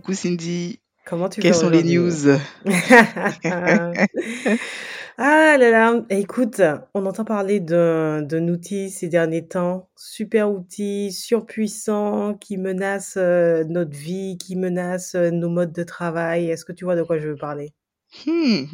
Coucou Cindy. Comment tu Quelles sont les news Ah là là, écoute, on entend parler d'un outil ces derniers temps, super outil, surpuissant, qui menace euh, notre vie, qui menace euh, nos modes de travail. Est-ce que tu vois de quoi je veux parler? Hmm,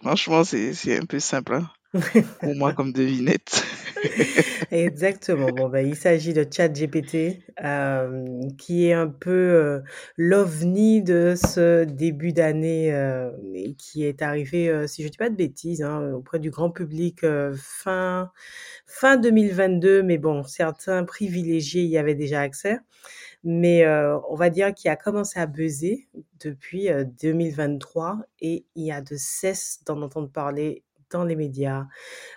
Franchement, c'est c'est un peu simple hein, pour moi comme devinette. Exactement. Bon, ben, il s'agit de ChatGPT, euh, qui est un peu euh, l'ovni de ce début d'année euh, et qui est arrivé, euh, si je dis pas de bêtises, hein, auprès du grand public fin, fin 2022. Mais bon, certains privilégiés y avaient déjà accès. Mais on va dire qu'il a commencé à buzzer depuis euh, 2023 et il y a de cesse d'en entendre parler dans les médias,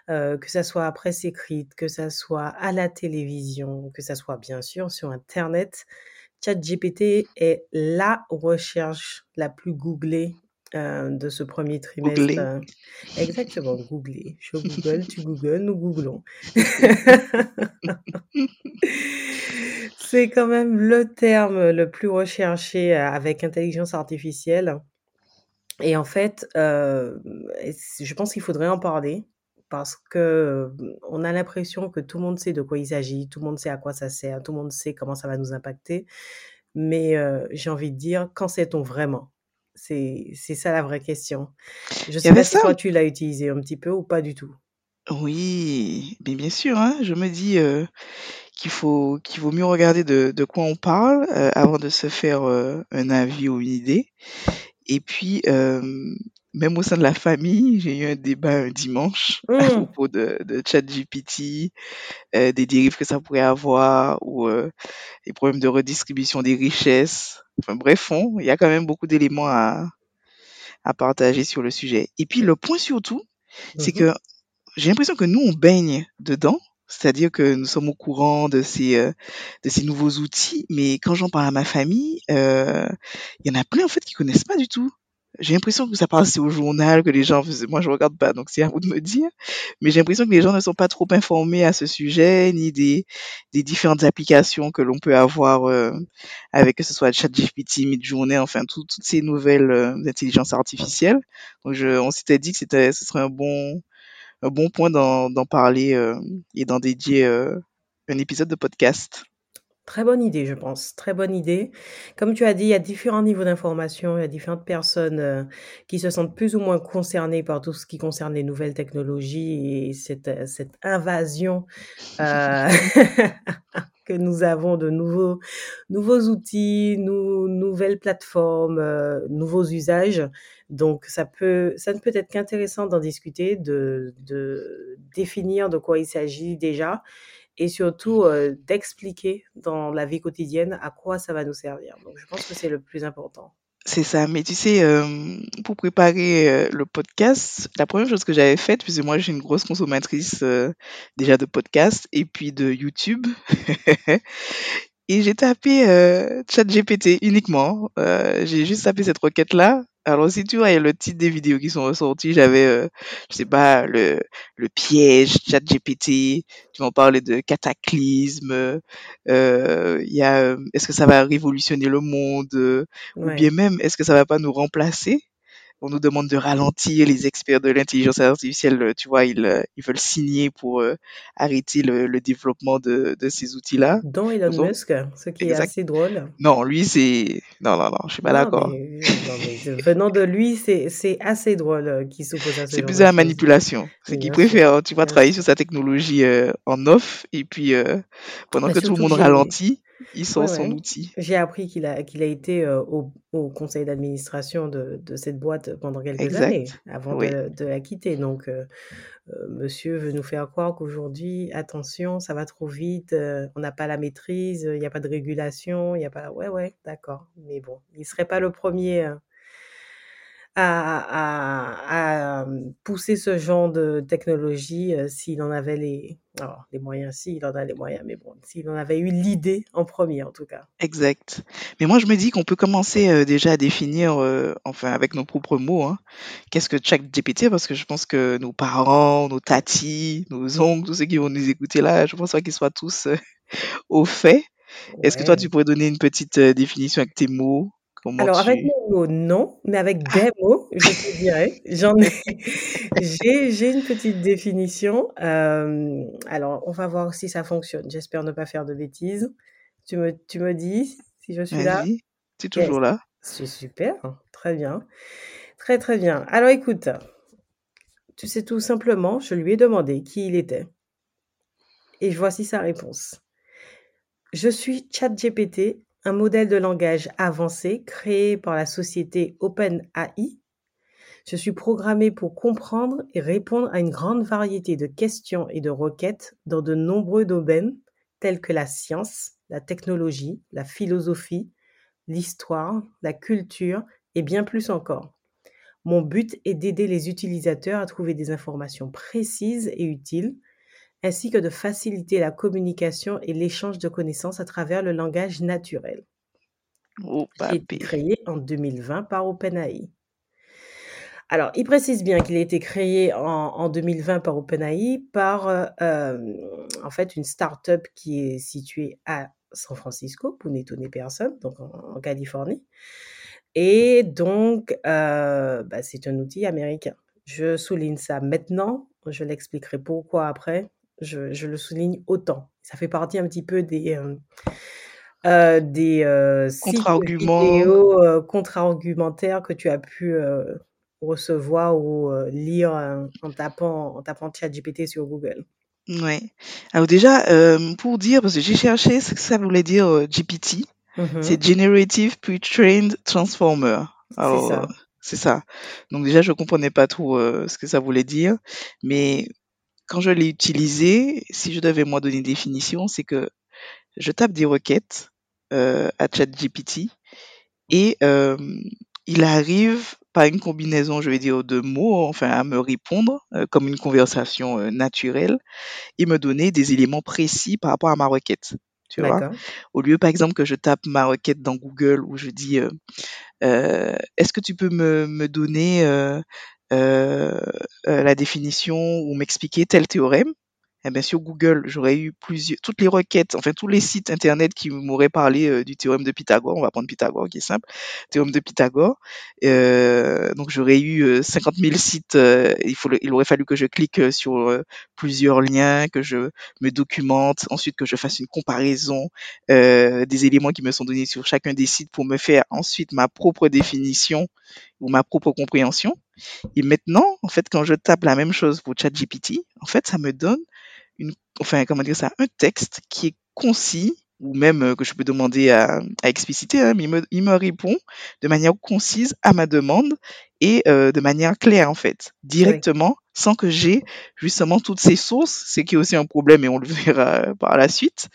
euh, que ça soit à presse écrite, que ça soit à la télévision, que ça soit bien sûr sur Internet. ChatGPT est la recherche la plus googlée euh, de ce premier trimestre. Googlé. euh, exactement, googlée. Je google, tu googles, nous googlons. C'est quand même le terme le plus recherché avec intelligence artificielle. Et en fait, euh, je pense qu'il faudrait en parler parce que euh, on a l'impression que tout le monde sait de quoi il s'agit, tout le monde sait à quoi ça sert, tout le monde sait comment ça va nous impacter. Mais euh, j'ai envie de dire, quand sait-on vraiment? C'est, ça la vraie question. Je y sais pas si toi tu l'as utilisé un petit peu ou pas du tout. Oui, mais bien sûr, hein, je me dis euh, qu'il faut qu'il vaut mieux regarder de, de quoi on parle euh, avant de se faire euh, un avis ou une idée. Et puis, euh, même au sein de la famille, j'ai eu un débat un dimanche à Hum, propos de, de ChatGPT, euh, des dérives que ça pourrait avoir ou euh, les problèmes de redistribution des richesses. Enfin bref, on- il y a quand même beaucoup d'éléments à, à partager sur le sujet. Et puis le point surtout, c'est mhm. que j'ai l'impression que nous, on baigne dedans. C'est-à-dire que nous sommes au courant de ces, euh, de ces nouveaux outils, mais quand j'en parle à ma famille, euh, il y en a plein en fait qui connaissent pas du tout. J'ai l'impression que ça passe au journal, que les gens, moi je regarde pas, donc c'est à vous de me dire. Mais j'ai l'impression que les gens ne sont pas trop informés à ce sujet, ni des, des différentes applications que l'on peut avoir euh, avec que ce soit ChatGPT, Midjourney, enfin tout- toutes ces nouvelles euh, intelligences artificielles. Donc je, on s'était dit que c'était, ce serait un bon, bon point d'en parler euh, et d'en dédier euh, un épisode de podcast. Très bonne idée, je pense. Très bonne idée. Comme tu as dit, il y a différents niveaux d'information, il y a différentes personnes euh, qui se sentent plus ou moins concernées par tout ce qui concerne les nouvelles technologies et cette, invasion que nous avons de nouveaux, nouveaux outils, nou- nouvelles plateformes, euh, nouveaux usages. Donc, ça peut, ça ne peut être qu'intéressant d'en discuter, de, de définir de quoi il s'agit déjà et surtout euh, d'expliquer dans la vie quotidienne à quoi ça va nous servir. Donc, je pense que c'est le plus important. C'est ça, mais tu sais, euh, pour préparer euh, le podcast, la première chose que j'avais faite, puisque moi j'ai une grosse consommatrice déjà de podcasts et puis de YouTube, et j'ai tapé ChatGPT uniquement. Euh, j'ai juste tapé cette requête-là. Alors si tu vois, il y a le titre des vidéos qui sont ressorties, j'avais, euh, je sais pas, le, le piège ChatGPT, tu m'en parlais de cataclysme, euh, il y a, euh, est-ce que ça va révolutionner le monde, euh, ou Ouais. bien même, est-ce que ça va pas nous remplacer? On nous demande de ralentir, les experts de l'intelligence artificielle, euh, tu vois, ils, euh, ils veulent signer pour euh, arrêter le, le développement de, de ces outils-là. Dont Elon Donc, Musk, ce qui est assez drôle. Non, lui, c'est... Non, non, non, je suis pas d'accord. c'est- venant de lui, c'est c'est assez drôle euh, qu'il s'oppose à ce C'est plus de à la manipulation. C'est qu'il préfère, tu vois, travailler sur sa technologie euh, en off, et puis euh, pendant Mais que tout le monde ralentit, il sort son outil. J'ai appris qu'il a, qu'il a été au, conseil d'administration de, de, cette boîte pendant quelques années avant de, de, la quitter. Donc, monsieur veut nous faire croire qu'aujourd'hui, attention, ça va trop vite, on n'a pas la maîtrise, il n'y a pas de régulation, il n'y a pas. Ouais, ouais, d'accord. Mais bon, il ne serait pas le premier à, pousser ce genre de technologie s'il en avait les, les moyens, s'il en a les moyens, mais bon, s'il en avait eu l'idée en premier en tout cas. Exact. Mais moi je me dis qu'on peut commencer déjà à définir, enfin avec nos propres mots, hein, qu'est-ce que GPT parce que je pense que nos parents, nos tatis, nos oncles, tous ceux qui vont nous écouter là, je pense pas qu'ils soient tous au fait. Est-ce que toi tu pourrais donner une petite définition avec tes mots? Alors, avec mes mots, non, mais avec ah. des mots, je te dirais. J'en ai, j'ai, une petite définition. Euh, alors, on va voir si ça fonctionne. J'espère ne pas faire de bêtises. Tu me, tu me dis si je suis là? Tu es toujours là. C'est super, très bien. Très, très bien. Alors, écoute, tu sais tout simplement, je lui ai demandé qui il était. Et voici sa réponse. Je suis ChatGPT un modèle de langage avancé créé par la société OpenAI. Je suis programmé pour comprendre et répondre à une grande variété de questions et de requêtes dans de nombreux domaines tels que la science, la technologie, la philosophie, l'histoire, la culture et bien plus encore. Mon but est d'aider les utilisateurs à trouver des informations précises et utiles ainsi que de faciliter la communication et l'échange de connaissances à travers le langage naturel. Oh, qui a été créé en 2020 par OpenAI. Alors, il précise bien qu'il a été créé en, 2020 par OpenAI par euh, euh, en fait une start-up qui est située à San Francisco, pour n'étonner personne, donc en, Californie. Et donc, euh, bah, c'est un outil américain. Je souligne ça maintenant, je l'expliquerai pourquoi après je, le souligne autant. Ça fait partie un petit peu des, euh, euh, des euh, contre-arguments contre-argumentaires que tu as pu recevoir ou lire en tapant, en tapant ChatGPT sur Google. Ouais. Alors déjà, pour dire, parce que j'ai cherché ce que ça voulait dire GPT, mmh c'est Generative Pre-trained Transformer. C'est ça. C'est ça. Donc déjà, je comprenais pas trop ce que ça voulait dire, mais quand je l'ai utilisé, si je devais moi donner une définition, c'est que je tape des requêtes euh, à ChatGPT et euh, il arrive par une combinaison, je vais dire, de mots, enfin à me répondre euh, comme une conversation naturelle et me donner des éléments précis par rapport à ma requête. Tu vois? Au lieu, par exemple, que je tape ma requête dans Google où je dis euh, euh, est-ce que tu peux me, me donner euh, la définition ou m'expliquer tel théorème, eh bien, sur Google, j'aurais eu plusieurs, toutes les requêtes, enfin tous les sites internet qui m'auraient parlé euh, du théorème de Pythagore. On va prendre Pythagore qui est simple, théorème de Pythagore. Euh, donc j'aurais eu 50 000 sites. il, faut il aurait fallu que je clique sur plusieurs liens, que je me documente, ensuite que je fasse une comparaison des éléments qui me sont donnés sur chacun des sites pour me faire ensuite ma propre définition ou ma propre compréhension. Et maintenant, en fait, quand je tape la même chose pour ChatGPT, en fait, ça me donne une, enfin, comment dire ça, un texte qui est concis ou même euh, que je peux demander à, expliciter, hein, mais il me, répond de manière concise à ma demande et euh, de manière claire en fait, directement, sans que j'ai justement toutes ces sources, ce qui est aussi un problème et on le verra par la suite.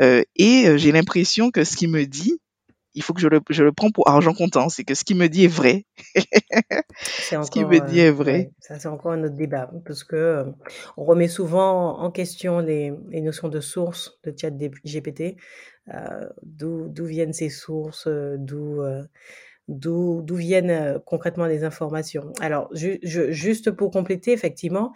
Euh, et j'ai l'impression que ce qu'il me dit il faut que je le, je le prends pour argent comptant. C'est que ce qu'il me dit est vrai. ce qu'il me dit est vrai. ça, c'est encore un autre débat. Parce que euh, on remet souvent en question les, les notions de source de chat GPT. Euh, d'où viennent ces sources, euh, d'où d'où viennent concrètement les informations. Alors, juste pour compléter, effectivement,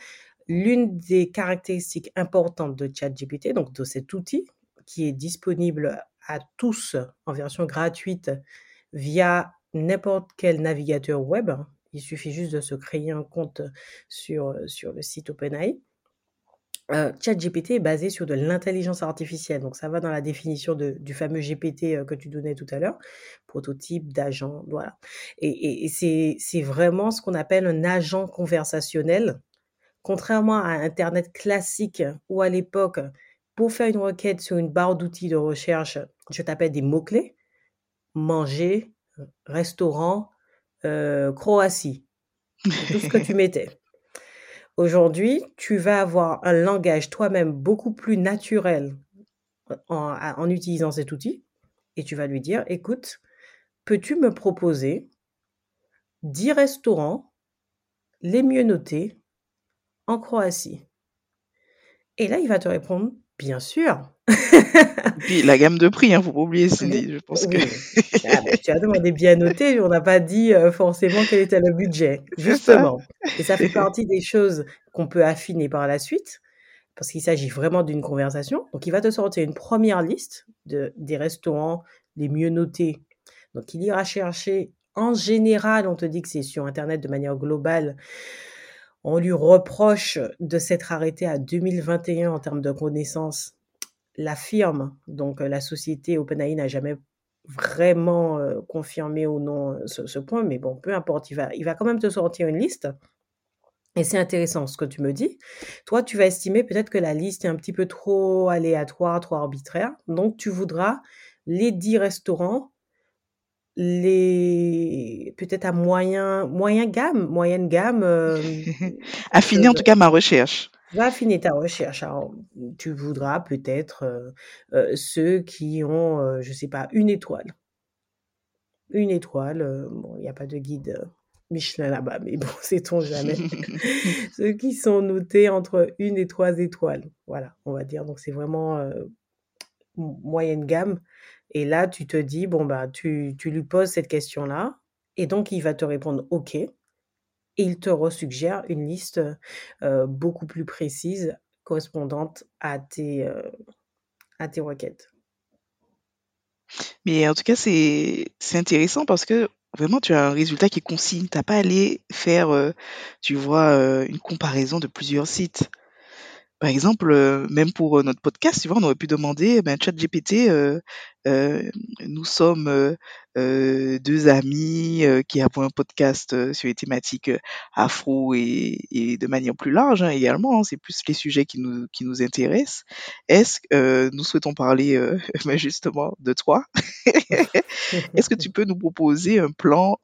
l'une des caractéristiques importantes de ChatGPT, donc de cet outil qui est disponible à tous en version gratuite via n'importe quel navigateur web. Il suffit juste de se créer un compte sur, sur le site OpenAI. Euh, ChatGPT est basé sur de l'intelligence artificielle, donc ça va dans la définition du fameux GPT euh, que tu donnais tout à l'heure, prototype d'agent, voilà. Et, et c'est vraiment ce qu'on appelle un agent conversationnel, contrairement à Internet classique où à l'époque pour faire une requête sur une barre d'outils de recherche, je tapais des mots-clés, manger, restaurant, euh, Croatie, tout ce que tu mettais. Aujourd'hui, tu vas avoir un langage toi-même beaucoup plus naturel en, en utilisant cet outil et tu vas lui dire, écoute, peux-tu me proposer 10 restaurants les mieux notés en Croatie? Et là, il va te répondre, bien sûr. Puis la gamme de prix, hein, faut pas oublier, Cindy. Je pense que. Ah, bah, tu as demandé bien noté, on n'a pas dit euh, forcément quel était le budget, justement. Et ça fait partie des choses qu'on peut affiner par la suite, parce qu'il s'agit vraiment d'une conversation. Donc, il va te sortir une première liste de, des restaurants les mieux notés. Donc, il ira chercher. En général, on te dit que c'est sur Internet de manière globale. On lui reproche de s'être arrêté à 2021 en termes de connaissances la firme, donc la société OpenAI n'a jamais vraiment confirmé ou non ce, point, mais bon, peu importe, il va, il va quand même te sortir une liste. Et c'est intéressant ce que tu me dis. Toi, tu vas estimer peut-être que la liste est un petit peu trop aléatoire, trop arbitraire. Donc, tu voudras les 10 restaurants, les peut-être à moyen, moyen gamme, moyenne gamme. Affiner en tout cas ma recherche. Va affiner ta recherche. Alors, tu voudras peut-être euh, euh, ceux qui ont, euh, je sais pas, une étoile. Une étoile. bon, il n'y a pas de guide Michelin là-bas, mais bon, sait-on jamais. ceux qui sont notés entre une et trois étoiles. Voilà, on va dire. Donc, c'est vraiment moyenne gamme. Et là, tu te dis, bon, bah, tu, tu lui poses cette question-là. Et donc, il va te répondre OK et il te resuggère une liste beaucoup plus précise correspondante à tes, à tes requêtes. Mais en tout cas, c'est intéressant parce que vraiment, tu as un résultat qui concis. Tu n'as pas à aller faire, tu vois, une comparaison de plusieurs sites. Par exemple, euh, même pour euh, notre podcast, tu vois, on aurait pu demander, eh ben, ChatGPT, euh, euh, nous sommes euh, deux amis qui avons un podcast sur les thématiques afro et, et de manière plus large hein, également. Hein, c'est plus les sujets qui nous qui nous intéressent. Est-ce que nous souhaitons parler ben, justement de toi? Est-ce que tu peux nous proposer un plan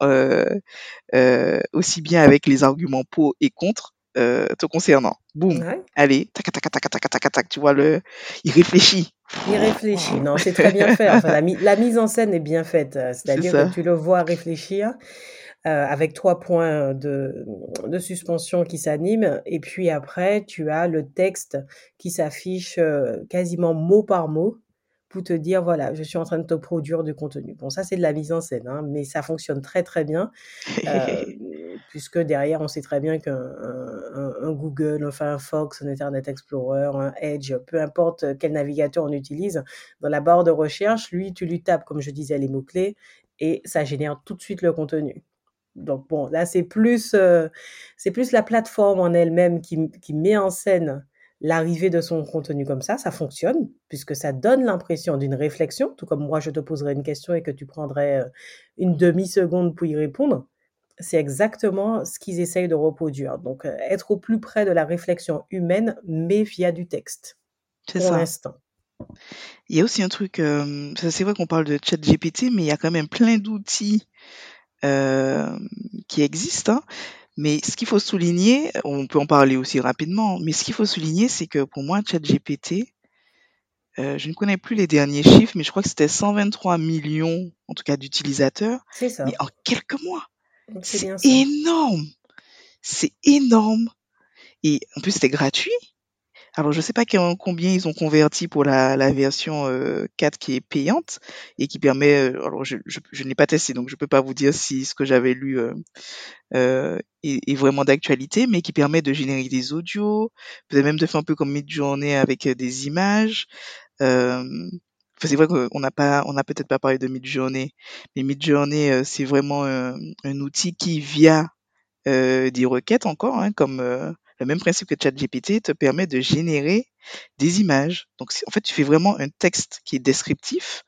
aussi bien avec les arguments pour et contre euh, te concernant. Boum. Allez, tac, tac, tac, tac, tac, tac, tu vois, le... il réfléchit. Il réfléchit. Non, c'est très bien fait. Enfin, la, la, mise en scène est bien faite. Euh, c'est-à-dire que tu le vois réfléchir. Euh, avec trois points de, de suspension qui s'animent. Et puis après, tu as le texte qui s'affiche euh, quasiment mot par mot te dire, voilà, je suis en train de te produire du contenu. Bon, ça, c'est de la mise en scène, hein, mais ça fonctionne très, très bien. Euh, puisque derrière, on sait très bien qu'un un, Google, un Firefox, un Internet Explorer, un Edge, peu importe quel navigateur on utilise, dans la barre de recherche, lui, tu lui tapes, comme je disais, les mots-clés et ça génère tout de suite le contenu. Donc bon, là, c'est plus, euh, c'est plus la plateforme en elle-même qui, qui met en scène l'arrivée de son contenu comme ça, ça fonctionne, puisque ça donne l'impression d'une réflexion, tout comme moi je te poserais une question et que tu prendrais euh, une demi-seconde pour y répondre c'est exactement ce qu'ils essayent de reproduire. Donc, euh, être au plus près de la réflexion humaine, mais via du texte. C'est l'instant. Il y a aussi un truc, euh, c'est vrai qu'on parle de chat GPT, mais il y a quand même plein d'outils euh, qui existent. Hein. Mais ce qu'il faut souligner, on peut en parler aussi rapidement, mais ce qu'il faut souligner, c'est que pour moi, ChatGPT, euh, je ne connais plus les derniers chiffres, mais je crois que c'était 123 millions, en tout cas, d'utilisateurs. C'est ça. Mais en quelques mois. C'est énorme. C'est énorme. Et en plus, c'était gratuit. Alors, je sais pas combien ils ont converti pour la, version 4 euh, qui est payante et qui permet. Euh, alors, je, je, je n'ai pas testé, donc je peux pas vous dire si ce que j'avais lu euh, euh est, vraiment d'actualité, mais qui permet de générer des audios, peut-être même de faire un peu comme Midjourney avec des images. Euh, c'est vrai qu'on n'a pas, on n'a peut-être pas parlé de Midjourney, mais Midjourney, euh, c'est vraiment un, outil qui, via des requêtes encore, hein, comme le même principe que ChatGPT, te permet de générer des images. Donc, en fait, tu fais vraiment un texte qui est descriptif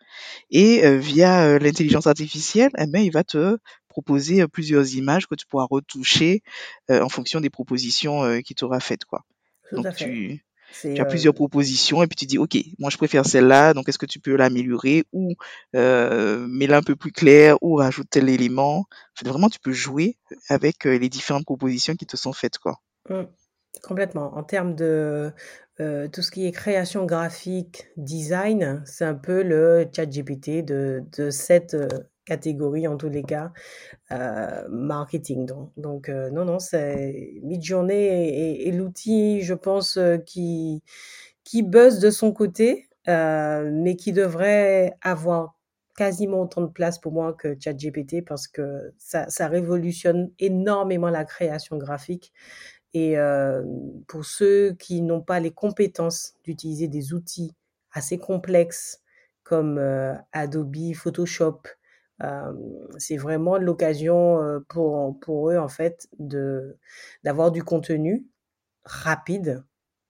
et euh, via euh, l'intelligence artificielle, eh ben, il va te proposer euh, plusieurs images que tu pourras retoucher en fonction des propositions qu'il t'aura faites, quoi. Tout Donc, tu Tu as euh, plusieurs propositions et puis tu dis, OK, moi je préfère celle-là, donc est-ce que tu peux l'améliorer ou euh, mets-la un peu plus claire ou rajoute tel élément. En fait, vraiment, tu peux jouer avec euh, les différentes propositions qui te sont faites, quoi. Mm, complètement. En termes de euh, tout ce qui est création graphique, design, c'est un peu le chat GPT de, cette euh, catégorie en tous les cas, euh, marketing. Donc, donc non, non, c'est Midjourney est, est- l'outil, je pense, qui, buzz de son côté, mais qui devrait avoir quasiment autant de place pour moi que ChatGPT parce que ça révolutionne énormément la création graphique. Et euh, pour ceux qui n'ont pas les compétences d'utiliser des outils assez complexes comme euh, Adobe Photoshop, euh, c'est vraiment l'occasion pour, pour eux en fait d'avoir du contenu rapide,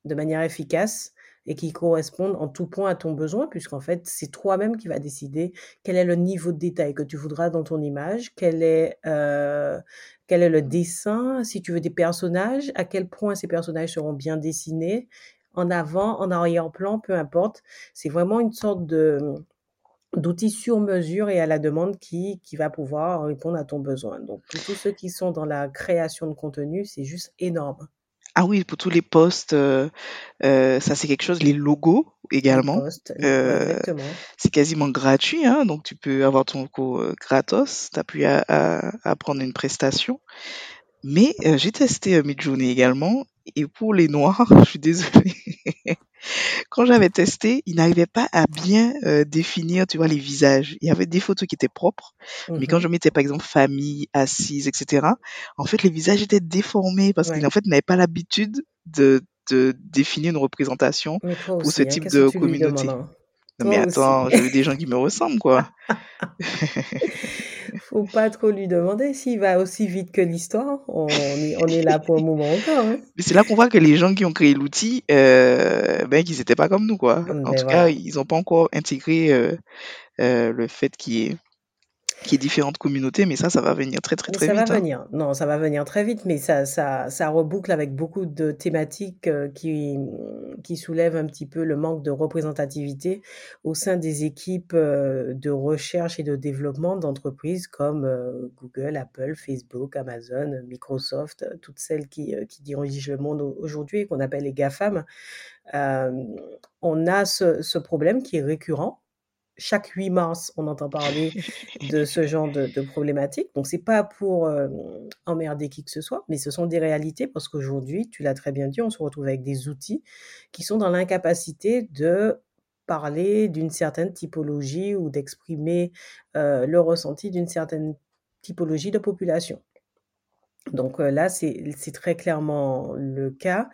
de manière efficace et qui corresponde en tout point à ton besoin, puisqu'en fait, c'est toi-même qui vas décider quel est le niveau de détail que tu voudras dans ton image, quel est, euh, quel est le dessin, si tu veux des personnages, à quel point ces personnages seront bien dessinés, en avant, en arrière-plan, peu importe. C'est vraiment une sorte de d'outil sur mesure et à la demande qui, qui va pouvoir répondre à ton besoin. Donc, pour tous ceux qui sont dans la création de contenu, c'est juste énorme. Ah oui, pour tous les posts, euh, euh, ça c'est quelque chose. Les logos également, euh, c'est quasiment gratuit, hein, donc tu peux avoir ton logo gratos. T'as plus à, à, à prendre une prestation. Mais j'ai testé Midjourney également, et pour les noirs, je suis désolée. Quand j'avais testé, il n'arrivait pas à bien euh, définir, tu vois, les visages. Il y avait des photos qui étaient propres, mais quand Mhm. je mettais par exemple famille, assise, etc., en fait, les visages étaient déformés parce qu'il Ouais. en fait n'avait pas l'habitude de, de définir une représentation pour ce aussi, hein, type de communauté. hein? Non mais attends, je veux des gens qui me ressemblent, quoi. Faut pas trop lui demander s'il va aussi vite que l'histoire. On est, on est là pour un moment encore. Hein. Mais c'est là qu'on voit que les gens qui ont créé l'outil, euh, ben, qu'ils n'étaient pas comme nous, quoi. En tout cas, ils n'ont pas encore intégré euh, euh, le fait qu'il y ait qu'il y ait différentes communautés, mais ça, ça va venir très très très ça va vite. Hein. venir. Non, ça va venir très vite, mais ça, ça, ça reboucle avec beaucoup de thématiques euh, qui, qui soulèvent un petit peu le manque de représentativité au sein des équipes euh, de recherche et de développement d'entreprises comme euh, Google, Apple, Facebook, Amazon, Microsoft, toutes celles qui, qui dirigent le monde au- aujourd'hui et qu'on appelle les GAFAM. Euh, on a ce, ce problème qui est récurrent. Chaque 8 mars, on entend parler de ce genre de, de problématiques. Donc, c'est pas pour euh, emmerder qui que ce soit, mais ce sont des réalités parce qu'aujourd'hui, tu l'as très bien dit, on se retrouve avec des outils qui sont dans l'incapacité de parler d'une certaine typologie ou d'exprimer euh, le ressenti d'une certaine typologie de population. Donc euh, là, c'est c'est très clairement le cas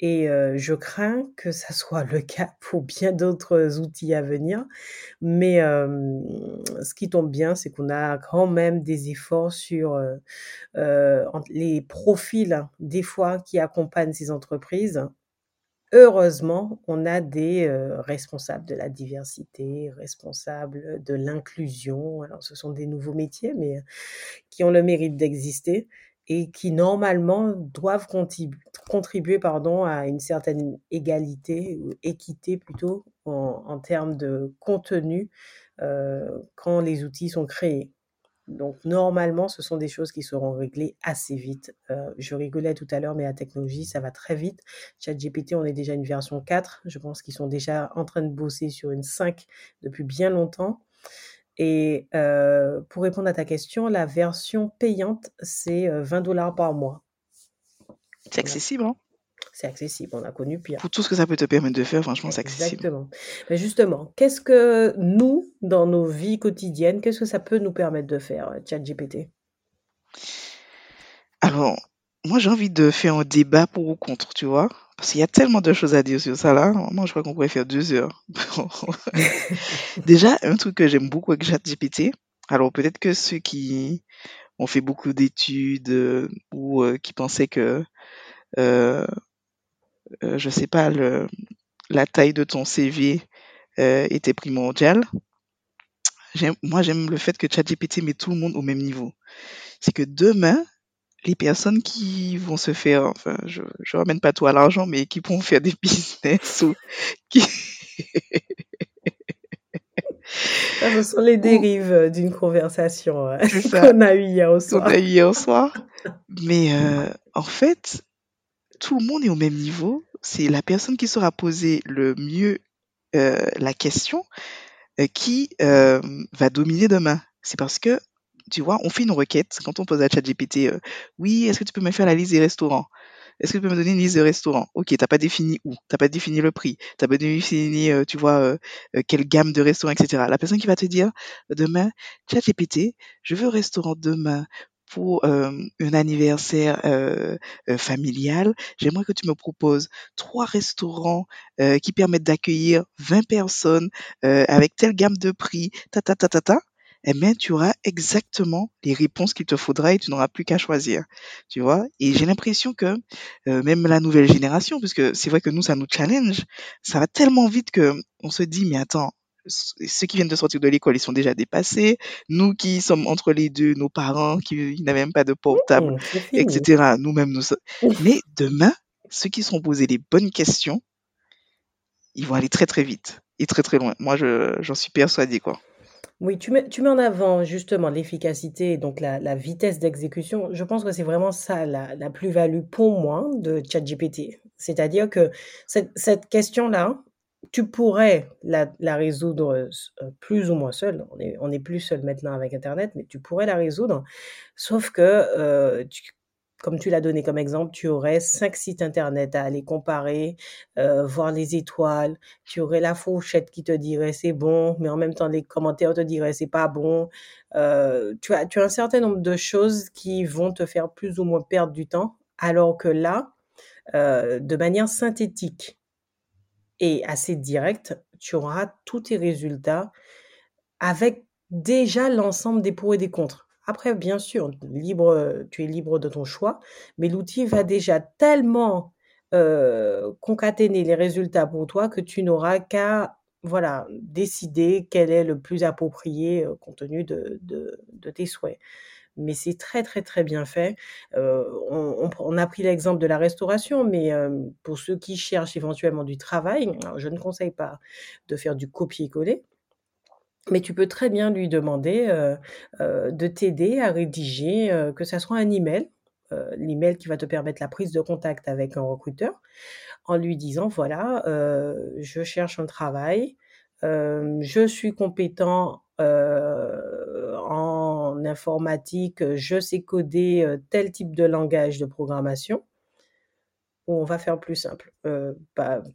et je crains que ça soit le cas pour bien d'autres outils à venir. Mais ce qui tombe bien, c'est qu'on a quand même des efforts sur les profils, hein, des fois, qui accompagnent ces entreprises. Heureusement, on a des responsables de la diversité, responsables de l'inclusion. Alors, ce sont des nouveaux métiers, mais qui ont le mérite d'exister et qui normalement doivent contribu- contribuer pardon, à une certaine égalité ou équité plutôt en, en termes de contenu euh, quand les outils sont créés. Donc normalement, ce sont des choses qui seront réglées assez vite. Euh, je rigolais tout à l'heure, mais la technologie, ça va très vite. ChatGPT, on est déjà une version 4. Je pense qu'ils sont déjà en train de bosser sur une 5 depuis bien longtemps. Et euh, pour répondre à ta question, la version payante, c'est euh, 20 dollars par mois. C'est accessible, hein? C'est accessible, on a connu pire. Pour tout ce que ça peut te permettre de faire, franchement, c'est accessible. Exactement. Mais justement, qu'est-ce que nous, dans nos vies quotidiennes, qu'est-ce que ça peut nous permettre de faire, euh, ChatGPT? Alors, moi, j'ai envie de faire un débat pour ou contre, tu vois. Parce qu'il y a tellement de choses à dire sur ça là. Moi, je crois qu'on pourrait faire deux heures. Déjà, un truc que j'aime beaucoup avec ChatGPT, alors peut-être que ceux qui ont fait beaucoup d'études euh, ou euh, qui pensaient que, euh, euh, je sais pas, la taille de ton CV euh, était primordiale, moi j'aime le fait que ChatGPT met tout le monde au même niveau. C'est que demain, les personnes qui vont se faire, enfin, je, je ramène pas tout à l'argent, mais qui vont faire des business ou qui, Ça, ce sont les dérives d'une conversation euh, ça, qu'on a eue hier au qu'on soir. a eu hier soir. Mais euh, en fait, tout le monde est au même niveau. C'est la personne qui saura poser le mieux euh, la question euh, qui euh, va dominer demain. C'est parce que, tu vois, on fait une requête quand on pose à ChatGPT, euh, oui, est-ce que tu peux me faire la liste des restaurants? Est-ce que tu peux me donner une liste de restaurants? Ok, t'as pas défini où, t'as pas défini le prix, t'as pas défini, euh, tu vois, euh, quelle gamme de restaurants, etc. La personne qui va te dire demain, ChatGPT, je veux un restaurant demain pour un anniversaire familial. J'aimerais que tu me proposes trois restaurants qui permettent d'accueillir 20 personnes avec telle gamme de prix, ta ta ta ta ta. Eh bien, tu auras exactement les réponses qu'il te faudra et tu n'auras plus qu'à choisir. Tu vois? Et j'ai l'impression que euh, même la nouvelle génération, puisque c'est vrai que nous, ça nous challenge, ça va tellement vite que on se dit, mais attends, ceux qui viennent de sortir de l'école, ils sont déjà dépassés. Nous qui sommes entre les deux, nos parents qui n'avaient même pas de portable, Mmh, etc. Nous-mêmes, nous sommes. Mais demain, ceux qui seront posés les bonnes questions, ils vont aller très très vite et très très loin. Moi, je, j'en suis persuadé, quoi. Oui, tu mets, en avant justement l'efficacité, donc la, vitesse d'exécution. Je pense que c'est vraiment ça la, plus-value pour moi de ChatGPT. C'est-à-dire que cette, question-là, tu pourrais la, résoudre euh, plus ou moins seul. On est, on est plus seul maintenant avec Internet, mais tu pourrais la résoudre. Sauf que, euh, tu- comme tu l'as donné comme exemple, tu aurais cinq sites Internet à aller comparer, euh, voir les étoiles. Tu aurais la fourchette qui te dirait c'est bon, mais en même temps les commentaires te diraient c'est pas bon. Euh, tu as, tu as un certain nombre de choses qui vont te faire plus ou moins perdre du temps, alors que là, euh, de manière synthétique et assez directe, tu auras tous tes résultats avec déjà l'ensemble des pour et des contre. Après, bien sûr, tu es libre de ton choix, mais l'outil va déjà tellement concaténer les résultats pour toi que tu n'auras qu'à voilà, décider quel est le plus approprié compte tenu de, tes souhaits. Mais c'est très, très, très bien fait. On, on- a pris l'exemple de la restauration, mais pour ceux qui cherchent éventuellement du travail, je ne conseille pas de faire du copier-coller. Mais tu peux très bien lui demander euh, euh, de t'aider à rédiger, euh, que ça soit un email, l'email qui va te permettre la prise de contact avec un recruteur, en lui disant, voilà, je cherche un travail, je suis compétent en informatique, je sais coder tel type de langage de programmation. Ou on va faire plus simple. Euh,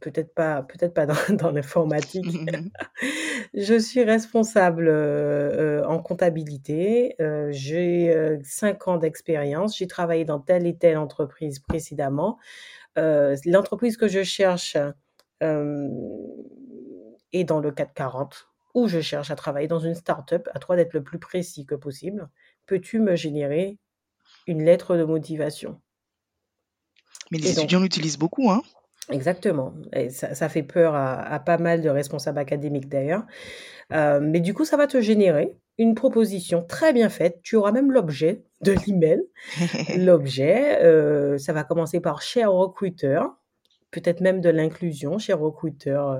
peut-être pas, peut-être pas dans, dans l'informatique. Je suis responsable euh, en comptabilité. Euh, j'ai cinq ans d'expérience. J'ai travaillé dans telle et telle entreprise précédemment. L'entreprise que je cherche est dans le 440 ou je cherche à travailler dans une start-up. À toi d'être le plus précis que possible. Peux-tu me générer une lettre de motivation? Mais les étudiants l'utilisent beaucoup, hein. Exactement. Et ça, ça fait peur à, à pas mal de responsables académiques d'ailleurs. Euh, mais du coup, ça va te générer une proposition très bien faite. Tu auras même l'objet de l'email. L'objet, euh, ça va commencer par cher recruteur, peut-être même de l'inclusion, cher recruteur.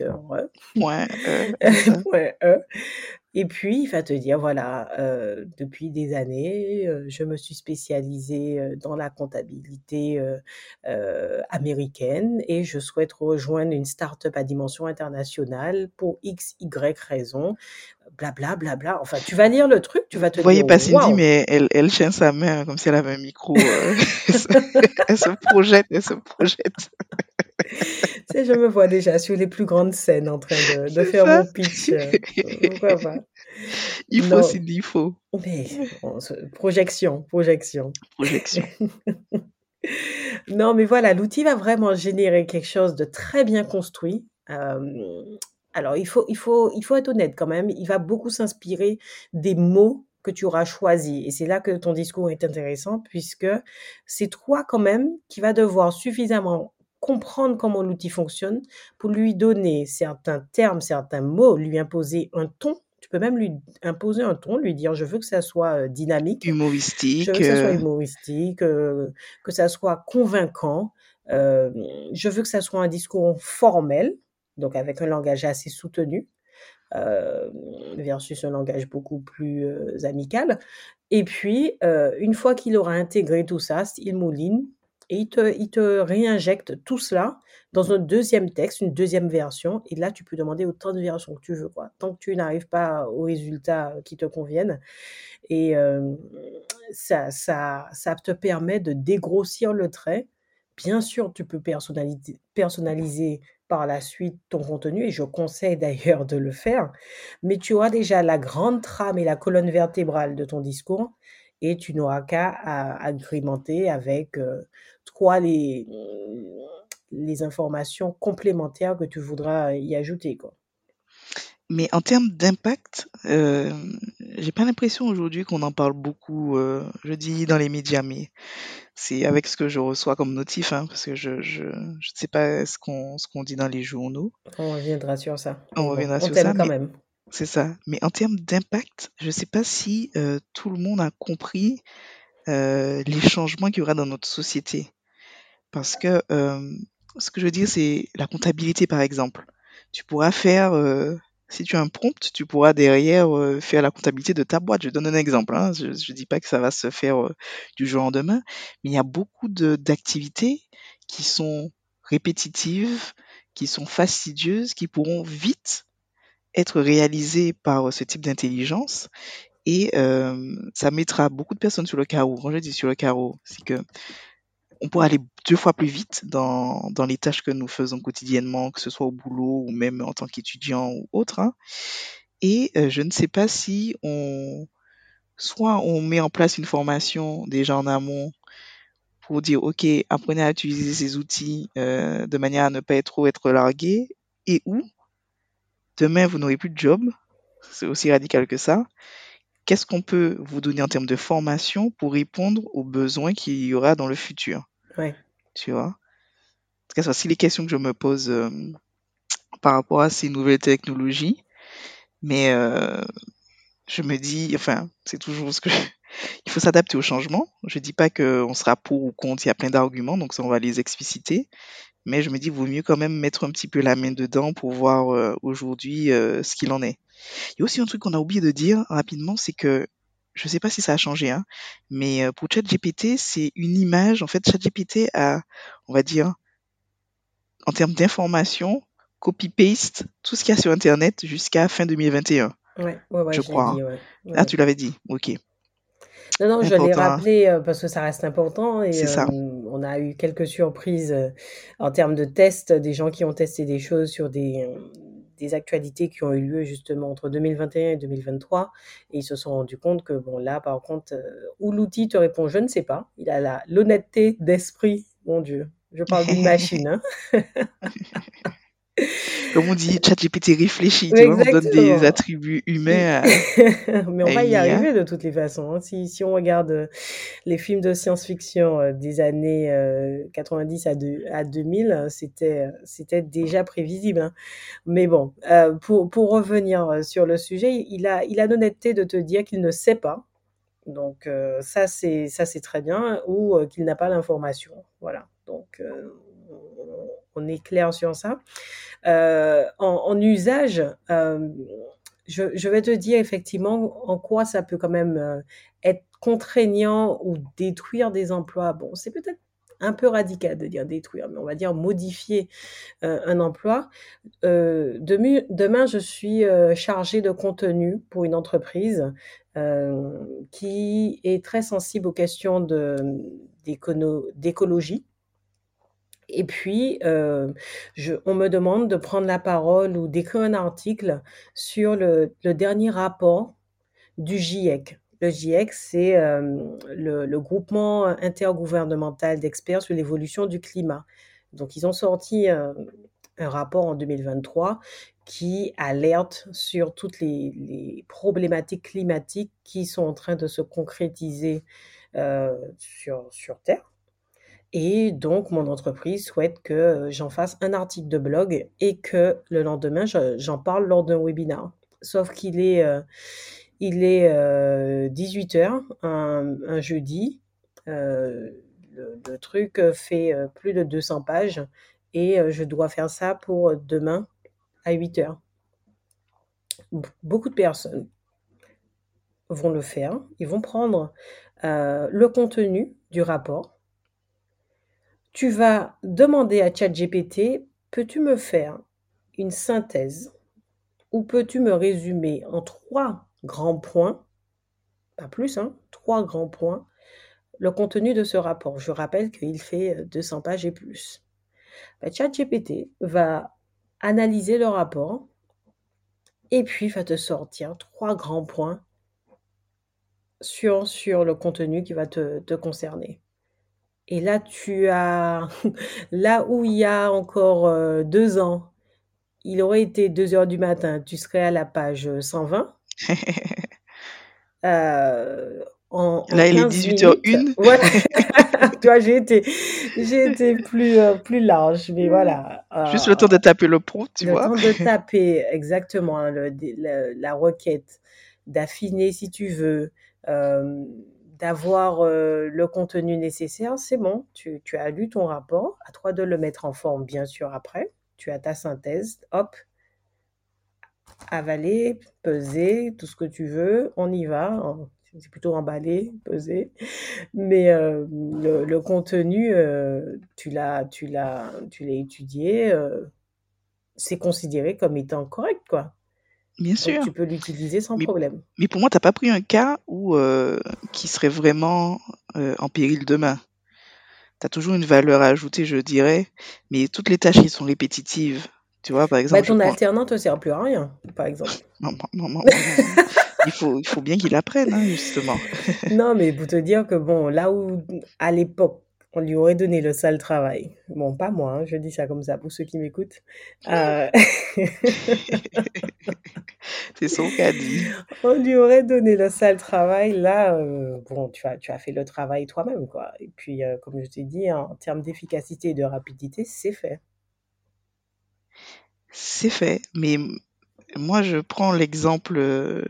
euh. Ouais, euh. Et puis, il va te dire, voilà, euh, depuis des années, euh, je me suis spécialisée euh, dans la comptabilité euh, euh, américaine et je souhaite rejoindre une start-up à dimension internationale pour X, Y raison, blabla, blabla. Enfin, tu vas lire le truc, tu vas te Vous voyez dire, pas Cindy, mais elle, elle sa main comme si elle avait un micro. elle, se, elle se projette, elle se projette. Sais, je me vois déjà sur les plus grandes scènes en train de, de C'est faire ça. mon pitch. euh, pourquoi pas? Il faut, Cindy, il faut. mais on se- projection, projection. Projection. Non, mais voilà, l'outil va vraiment générer quelque chose de très bien construit. Euh, alors, il faut, il faut, il faut être honnête quand même. Il va beaucoup s'inspirer des mots que tu auras choisis. Et c'est là que ton discours est intéressant, puisque c'est toi quand même qui va devoir suffisamment comprendre comment l'outil fonctionne pour lui donner certains termes, certains mots, lui imposer un ton. Tu peux même lui imposer un ton, lui dire je veux que ça soit dynamique, humoristique, je veux que ça soit humoristique, que ça soit convaincant, je veux que ça soit un discours formel, donc avec un langage assez soutenu. versus un langage beaucoup plus amical. Et puis, une fois qu'il aura intégré tout ça, il mouline, et il te, réinjecte tout cela dans un deuxième texte, une deuxième version. Et là, tu peux demander autant de versions que tu veux, quoi, tant que tu n'arrives pas aux résultats qui te conviennent. Et euh, ça, ça, ça te permet de dégrossir le trait. Bien sûr, tu peux personnaliser, personnaliser par la suite ton contenu, et je conseille d'ailleurs de le faire, mais tu auras déjà la grande trame et la colonne vertébrale de ton discours, et tu n'auras qu'à agrémenter avec euh, trois les, les informations complémentaires que tu voudras y ajouter. Quoi. Mais en termes d'impact, euh, j'ai pas l'impression aujourd'hui qu'on en parle beaucoup, euh, je dis dans les médias, mais c'est avec ce que je reçois comme notif, hein, parce que je, je, je sais pas ce qu'on qu'on dit dans les journaux. On reviendra sur ça. On reviendra on sur ça. quand mais- même. C'est ça. Mais en termes d'impact, je ne sais pas si euh, tout le monde a compris euh, les changements qu'il y aura dans notre société. Parce que euh, ce que je veux dire, c'est la comptabilité, par exemple. Tu pourras faire, euh, si tu as un prompt, tu pourras derrière euh, faire la comptabilité de ta boîte. Je donne un exemple. Hein. Je ne dis pas que ça va se faire euh, du jour au lendemain, mais il y a beaucoup d'activités qui sont répétitives, qui sont fastidieuses, qui pourront vite être réalisé par ce type d'intelligence et euh, ça mettra beaucoup de personnes sur le carreau. Quand je dis sur le carreau, c'est que on pourra aller deux fois plus vite dans, dans les tâches que nous faisons quotidiennement, que ce soit au boulot ou même en tant qu'étudiant ou autre. hein. Et euh, je ne sais pas si on soit on met en place une formation déjà en amont pour dire ok apprenez à utiliser ces outils euh, de manière à ne pas être trop être largué et où demain vous n'aurez plus de job c'est aussi radical que ça. Qu'est-ce qu'on peut vous donner en termes de formation pour répondre aux besoins qu'il y aura dans le futur? Ouais. Tu vois? En tout cas, c'est aussi les questions que je me pose euh, par rapport à ces nouvelles technologies. Mais euh, je me dis, enfin, c'est toujours ce que il faut s'adapter au changement. Je dis pas qu'on sera pour ou contre, il y a plein d'arguments, donc ça on va les expliciter. Mais je me dis, vaut mieux quand même mettre un petit peu la main dedans pour voir euh, aujourd'hui euh, ce qu'il en est. Il y a aussi un truc qu'on a oublié de dire rapidement, c'est que je sais pas si ça a changé, hein, mais euh, pour ChatGPT, c'est une image. En fait, ChatGPT a, on va dire, en termes d'information, copy-paste tout ce qu'il y a sur Internet jusqu'à fin 2021. Ouais, ouais, ouais, Je crois, dit, ouais. Ah, tu l'avais dit, ok. Non, non, je l'ai rappelé euh, parce que ça reste important et ça. euh, on a eu quelques surprises euh, en termes de tests, des gens qui ont testé des choses sur des, des actualités qui ont eu lieu justement entre 2021 et 2023 et ils se sont rendus compte que bon là par contre où l'outil te répond je ne sais pas, il a la l'honnêteté d'esprit, mon Dieu, je parle d'une machine, hein. Comme on dit, ChatGPT réfléchit, tu vois, on donne des attributs humains à, Mais on à va y arriver de toutes les façons. hein. Si, si on regarde euh, les films de science-fiction euh, des années euh, 90 à, deux- à 2000, euh, c'était, euh, c'était déjà prévisible. hein. Mais bon, euh, pour, pour revenir euh, sur le sujet, il a, il a l'honnêteté de te dire qu'il ne sait pas. Donc euh, ça, c'est, ça, c'est très bien. Ou euh, qu'il n'a pas l'information. Voilà. Donc euh, on- est clair sur ça. Euh, en, usage, euh, je, vais te dire effectivement en quoi ça peut quand même euh, être contraignant ou détruire des emplois. Bon, c'est peut-être un peu radical de dire détruire, mais on va dire modifier un emploi. Demain, je suis chargée de contenu pour une entreprise qui est très sensible aux questions d'écologie. Et puis, euh, on me demande de prendre la parole ou d'écrire un article sur le, dernier rapport du GIEC. Le GIEC, c'est euh, le, groupement intergouvernemental d'experts sur l'évolution du climat. Donc, ils ont sorti euh, un rapport en 2023 qui alerte sur toutes les, problématiques climatiques qui sont en train de se concrétiser sur, sur Terre. Et donc, mon entreprise souhaite que j'en fasse un article de blog et que le lendemain, je- j'en parle lors d'un webinaire. sauf qu'il est, il est 18 heures un, jeudi. le, le, truc fait plus de 200 pages et je dois faire ça pour demain à 8 heures. Beaucoup de personnes vont le faire. Ils vont prendre le contenu du rapport. Tu vas demander à ChatGPT, peux-tu me faire une synthèse ou peux-tu me résumer en trois grands points, pas plus, hein, trois grands points, le contenu de ce rapport? Je rappelle qu'il fait 200 pages et plus. Bah, ChatGPT va analyser le rapport et puis va te sortir trois grands points sur, le contenu qui va te concerner. Et là, tu as, là où il y a encore euh, deux ans, il aurait été deux heures du matin, tu serais à la page 120. euh, en, là, il est 18h01. Voilà. tu vois, j'ai été, j'ai été plus, euh, plus large, mais voilà. Juste le temps de taper le prompt, tu vois. Le temps de taper, exactement, hein, le, la requête, d'affiner si tu veux, d'avoir euh, le contenu nécessaire, c'est bon, tu, as lu ton rapport, à toi de le mettre en forme, bien sûr, après. Tu as ta synthèse, hop, avaler, peser, tout ce que tu veux, on y va. C'est plutôt emballer, peser. Mais euh, le, contenu, l'as, tu l'as, tu l'as étudié, c'est considéré comme étant correct, quoi. Bien sûr. tu peux l'utiliser sans problème. Mais pour moi, tu n'as pas pris un cas où, euh, qui serait vraiment euh, en péril demain. Tu as toujours une valeur à ajouter, je dirais, mais toutes les tâches qui sont répétitives, tu vois, par bah, exemple. ton alternant ne sert plus à rien, par exemple. Non, non, non, il, faut, il faut bien qu'il apprenne, hein, justement. non, mais pour te dire que, bon, là où, à l'époque, on lui aurait donné le sale travail. Bon, pas moi, hein, je dis ça comme ça pour ceux qui m'écoutent. Euh... C'est son cas dit. On lui aurait donné le sale travail. Là, euh, bon, tu as, tu as fait le travail toi-même, quoi. Et puis, euh, comme je t'ai dit, en termes d'efficacité et de rapidité, c'est fait. C'est fait, mais moi, je prends l'exemple,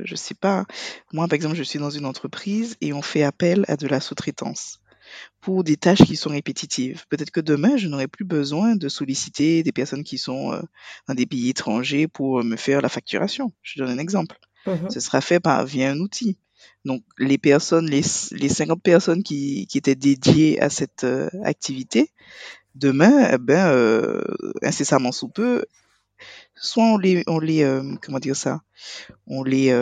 je sais pas, moi, par exemple, je suis dans une entreprise et on fait appel à de la sous-traitance pour des tâches qui sont répétitives. Peut-être que demain, je n'aurai plus besoin de solliciter des personnes qui sont euh, dans des pays étrangers pour me faire la facturation. Je donne un exemple. Mmh Ce sera fait par via un outil. Donc les personnes, les, les 50 personnes qui, qui étaient dédiées à cette euh, activité, demain, eh ben, euh, incessamment sous peu, soit on les, on les, comment dire ça, on les,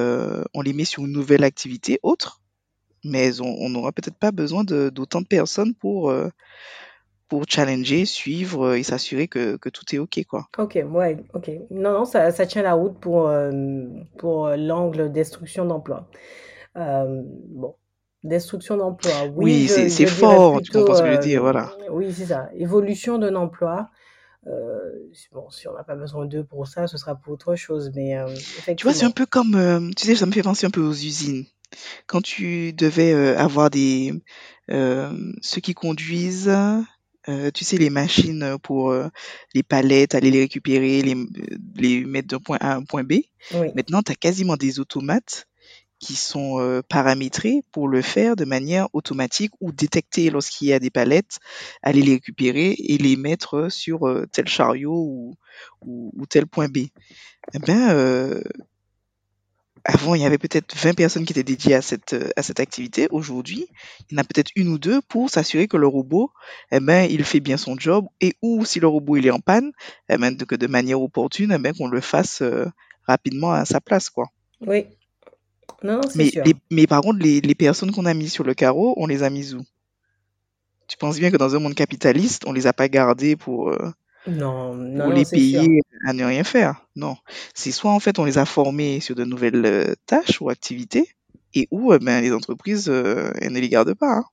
on les met sur une nouvelle activité autre, mais on n'aura peut-être pas besoin d'autant de, personnes pour, euh, pour challenger, suivre euh, et s'assurer que, que, tout est OK. Quoi. OK, ouais, OK. Non, non, ça, ça tient la route pour, euh, pour l'angle destruction d'emploi. bon, destruction d'emploi, oui. Oui, c'est fort, tu comprends ce que je veux dire, voilà. Oui, c'est ça. Évolution d'un emploi. bon, si on n'a pas besoin d'eux pour ça, ce sera pour autre chose, mais Tu vois, c'est un peu comme, tu sais, ça me fait penser un peu aux usines quand tu devais euh, avoir des euh, ceux qui conduisent, euh, tu sais, les machines pour les palettes, aller les récupérer, les, les mettre d'un point A à un point B. Maintenant, tu as quasiment des automates qui sont paramétrés pour le faire de manière automatique ou détecter lorsqu'il y a des palettes, aller les récupérer et les mettre sur tel chariot ou, ou, tel point B. Eh ben, avant, il y avait peut-être 20 personnes qui étaient dédiées à cette, euh, à cette activité. Aujourd'hui, il y en a peut-être une ou deux pour s'assurer que le robot, eh ben, il fait bien son job et ou si le robot il est en panne, eh ben, que de manière opportune, eh ben, qu'on le fasse euh, rapidement à sa place, quoi. Oui. Non, c'est mais, sûr. mais par contre, les, les personnes qu'on a mises sur le carreau, on les a mises où? Tu penses bien que dans un monde capitaliste, on les a pas gardées pour, euh, non, non, pour les payer à ne rien faire. Non. C'est soit en fait on les a formés sur de nouvelles euh, tâches ou activités, et où euh, ben, les entreprises euh, elles ne les gardent pas. Hein.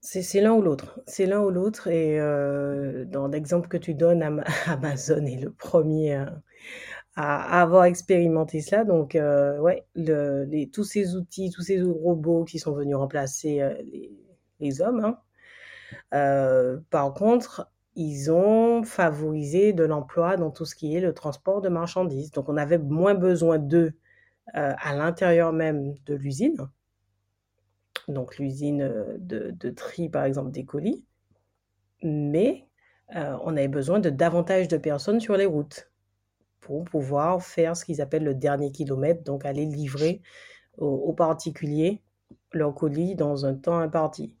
C'est l'un ou l'autre. C'est l'un ou l'autre. Et dans l'exemple que tu donnes, Amazon est le premier à, avoir expérimenté cela. Donc, ouais, le, les, tous ces outils, tous ces robots qui sont venus remplacer les, les, hommes. Hein. par contre, ils ont favorisé de l'emploi dans tout ce qui est le transport de marchandises. Donc, on avait moins besoin d'eux euh, à l'intérieur même de l'usine. Donc, l'usine euh, de, tri, par exemple, des colis. Mais euh, on avait besoin de davantage de personnes sur les routes pour pouvoir faire ce qu'ils appellent le dernier kilomètre, donc aller livrer aux, particuliers leurs colis dans un temps imparti.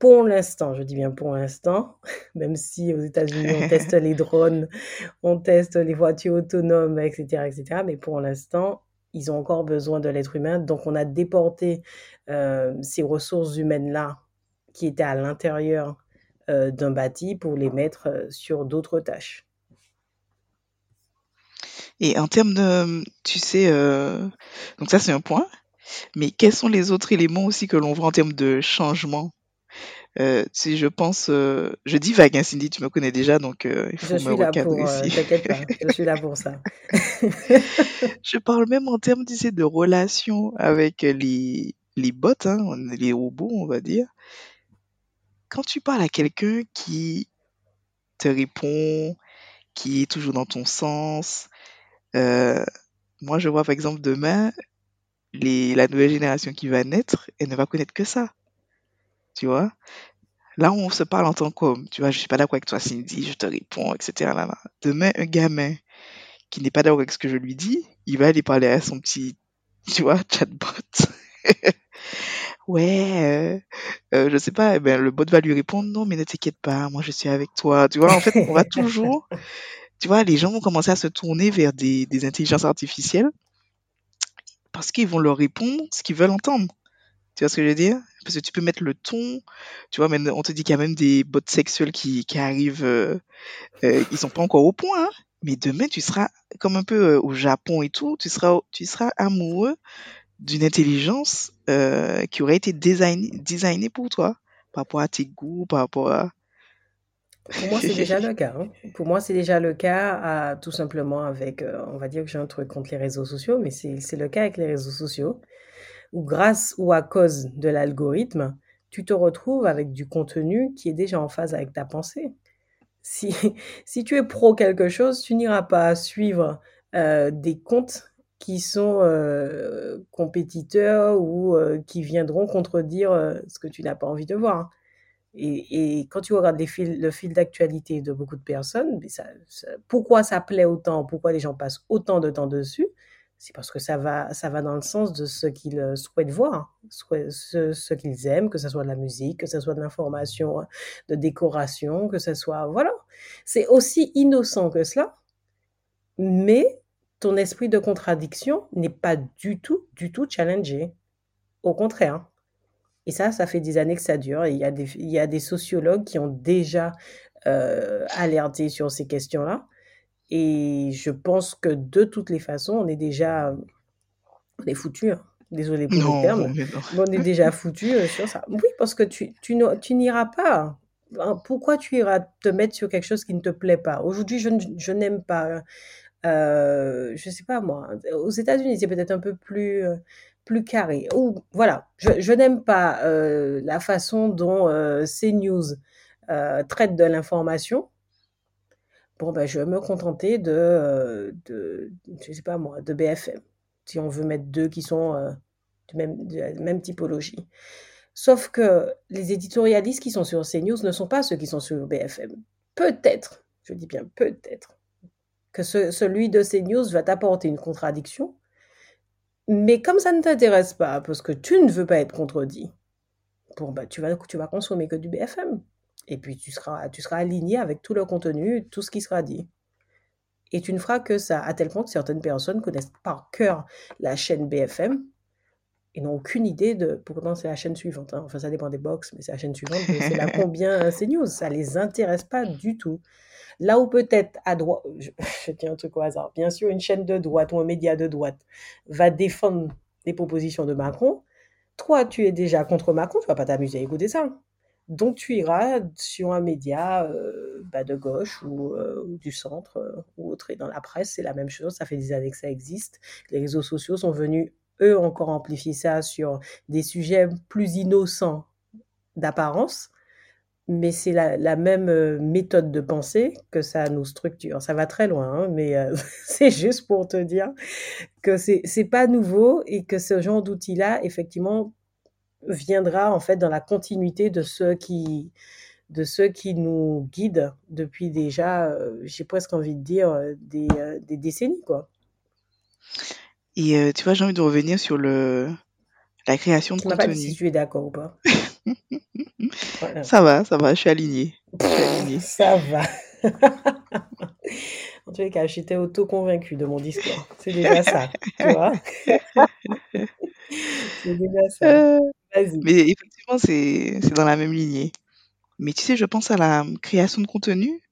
Pour l'instant, je dis bien pour l'instant, même si aux États-Unis on teste les drones, on teste les voitures autonomes, etc., etc., mais pour l'instant, ils ont encore besoin de l'être humain. Donc, on a déporté euh, ces ressources humaines-là qui étaient à l'intérieur euh, d'un bâti pour les mettre euh, sur d'autres tâches. Et en termes de, tu sais, euh, donc ça c'est un point, mais quels sont les autres éléments aussi que l'on voit en termes de changement? Si je pense, je dis vague, hein, Cindy, tu me connais déjà, donc il faut je me recadrer ici. T'inquiète pas, je suis là pour ça. je parle même en termes, tu sais, de relations avec les, les bots, hein, les robots, on va dire quand tu parles à quelqu'un qui te répond, qui est toujours dans ton sens, euh, moi je vois par exemple demain, les, la nouvelle génération qui va naître, elle ne va connaître que ça. Tu vois Là, on se parle en tant qu'homme. Tu vois, je suis pas d'accord avec toi, Cindy, je te réponds, etc. Là. Demain, un gamin qui n'est pas d'accord avec ce que je lui dis, il va aller parler à son petit, tu vois, chatbot. Ouais, euh, euh, je sais pas, eh ben, le bot va lui répondre: «Non, mais ne t'inquiète pas, moi je suis avec toi». Tu vois? En fait, on va toujours tu vois, les gens vont commencer à se tourner vers des des intelligences artificielles parce qu'ils vont leur répondre ce qu'ils veulent entendre. Tu vois ce que je veux dire? Parce que tu peux mettre le ton, tu vois? Même on te dit qu'il y a même des bots sexuels qui qui arrivent, euh, euh, ils sont pas encore au point, hein, mais demain tu seras comme un peu, au Japon et tout, tu seras tu seras amoureux d'une intelligence euh, qui aurait été designée pour toi, par rapport à tes goûts, par rapport à... Pour moi, c'est déjà le cas. Hein. Pour moi, c'est déjà le cas, tout simplement avec, euh, on va dire que j'ai un truc contre les réseaux sociaux, mais c'est le cas avec les réseaux sociaux, où grâce ou à cause de l'algorithme, tu te retrouves avec du contenu qui est déjà en phase avec ta pensée. Si, si tu es pro quelque chose, tu n'iras pas suivre euh, des comptes qui sont euh, compétiteurs ou euh, qui viendront contredire ce que tu n'as pas envie de voir. Et, quand tu regardes les le fil d'actualité de beaucoup de personnes, mais ça, pourquoi ça plaît autant, pourquoi les gens passent autant de temps dessus, c'est parce que ça va, ça va dans le sens de ce qu'ils souhaitent voir, ce, ce qu'ils aiment, que ce soit de la musique, que ce soit de l'information, de décoration, que ce soit... Voilà. C'est aussi innocent que cela, mais ton esprit de contradiction n'est pas du tout, du tout challengé. Au contraire. Et ça, ça fait des années que ça dure. Il y a des, il y a des sociologues qui ont déjà euh, alerté sur ces questions-là. Et je pense que de toutes les façons, on est déjà. On est foutu. Hein. Désolé pour le terme. on est déjà foutu euh, sur ça. Oui, parce que tu, tu, tu n'iras pas. Hein, pourquoi tu iras te mettre sur quelque chose qui ne te plaît pas? Aujourd'hui, je, je n'aime pas euh, je sais pas moi, aux États-Unis, c'est peut-être un peu plus, euh, plus carré. Ou voilà, je, je n'aime pas euh, la façon dont euh, CNews euh, traite de l'information. Bon, ben, je vais me contenter de, euh, de, je sais pas moi, de BFM, si on veut mettre deux qui sont de, même, la même typologie. Sauf que les éditorialistes qui sont sur CNews ne sont pas ceux qui sont sur BFM. Peut-être, je dis bien peut-être, que celui de CNews va t'apporter une contradiction, mais comme ça ne t'intéresse pas, parce que tu ne veux pas être contredit, bon, bah, tu, vas, tu vas consommer que du BFM. Et puis tu seras, tu seras aligné avec tout le contenu, tout ce qui sera dit. Et tu ne feras que ça, à tel point que certaines personnes connaissent par cœur la chaîne BFM et n'ont aucune idée de. Pourtant, c'est la chaîne suivante. Hein. Enfin, ça dépend des box, mais c'est la chaîne suivante. c'est là combien CNews. Ça les intéresse pas du tout. Là où peut-être à droite, je, je tiens un truc au hasard, bien sûr, une chaîne de droite ou un média de droite va défendre les propositions de Macron, toi, tu es déjà contre Macron, tu vas pas t'amuser à écouter ça. Donc, tu iras sur un média euh, bah, de gauche ou, euh, du centre euh, ou autre. Et dans la presse, c'est la même chose. Ça fait des années que ça existe. Les réseaux sociaux sont venus, eux, encore amplifier ça sur des sujets plus innocents d'apparence mais c'est la, même méthode de pensée que ça nous structure. Ça va très loin, hein, mais c'est juste pour te dire que c'est pas nouveau et que ce genre d'outil-là, effectivement, viendra en fait dans la continuité de ceux qui de ceux qui nous guident depuis déjà, euh, j'ai presque envie de dire, euh, des, euh, des décennies, quoi. Et tu vois, j'ai envie de revenir sur le la création de m'as pas si contenu. tu es d'accord ou pas. Voilà. Ça va, ça va, je suis alignée. Je suis alignée. Ça va. En tous les cas, j'étais auto-convaincue de mon discours. C'est déjà ça, tu vois. C'est déjà ça. Euh, Mais effectivement, c'est c'est dans la même lignée. Mais tu sais, je pense à la création de contenu.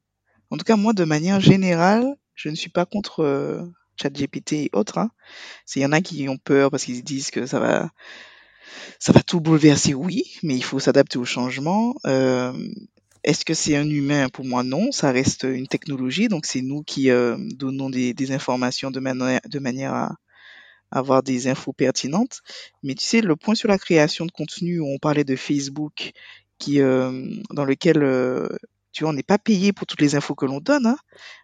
En tout cas, moi, de manière générale, je ne suis pas contre euh, ChatGPT et autres. Hein. C'est- Il y en a qui ont peur parce qu'ils se disent que ça va, ça va tout bouleverser. Oui, mais il faut s'adapter au changement. Euh, Est-ce que c'est un humain? Pour moi, non. Ça reste une technologie. Donc, c'est nous qui euh, donnons des, des informations de, manière de manière à avoir des infos pertinentes. Mais tu sais, le point sur la création de contenu où on parlait de Facebook, qui, euh, dans lequel, euh, tu vois, on n'est pas payé pour toutes les infos que l'on donne. Hein.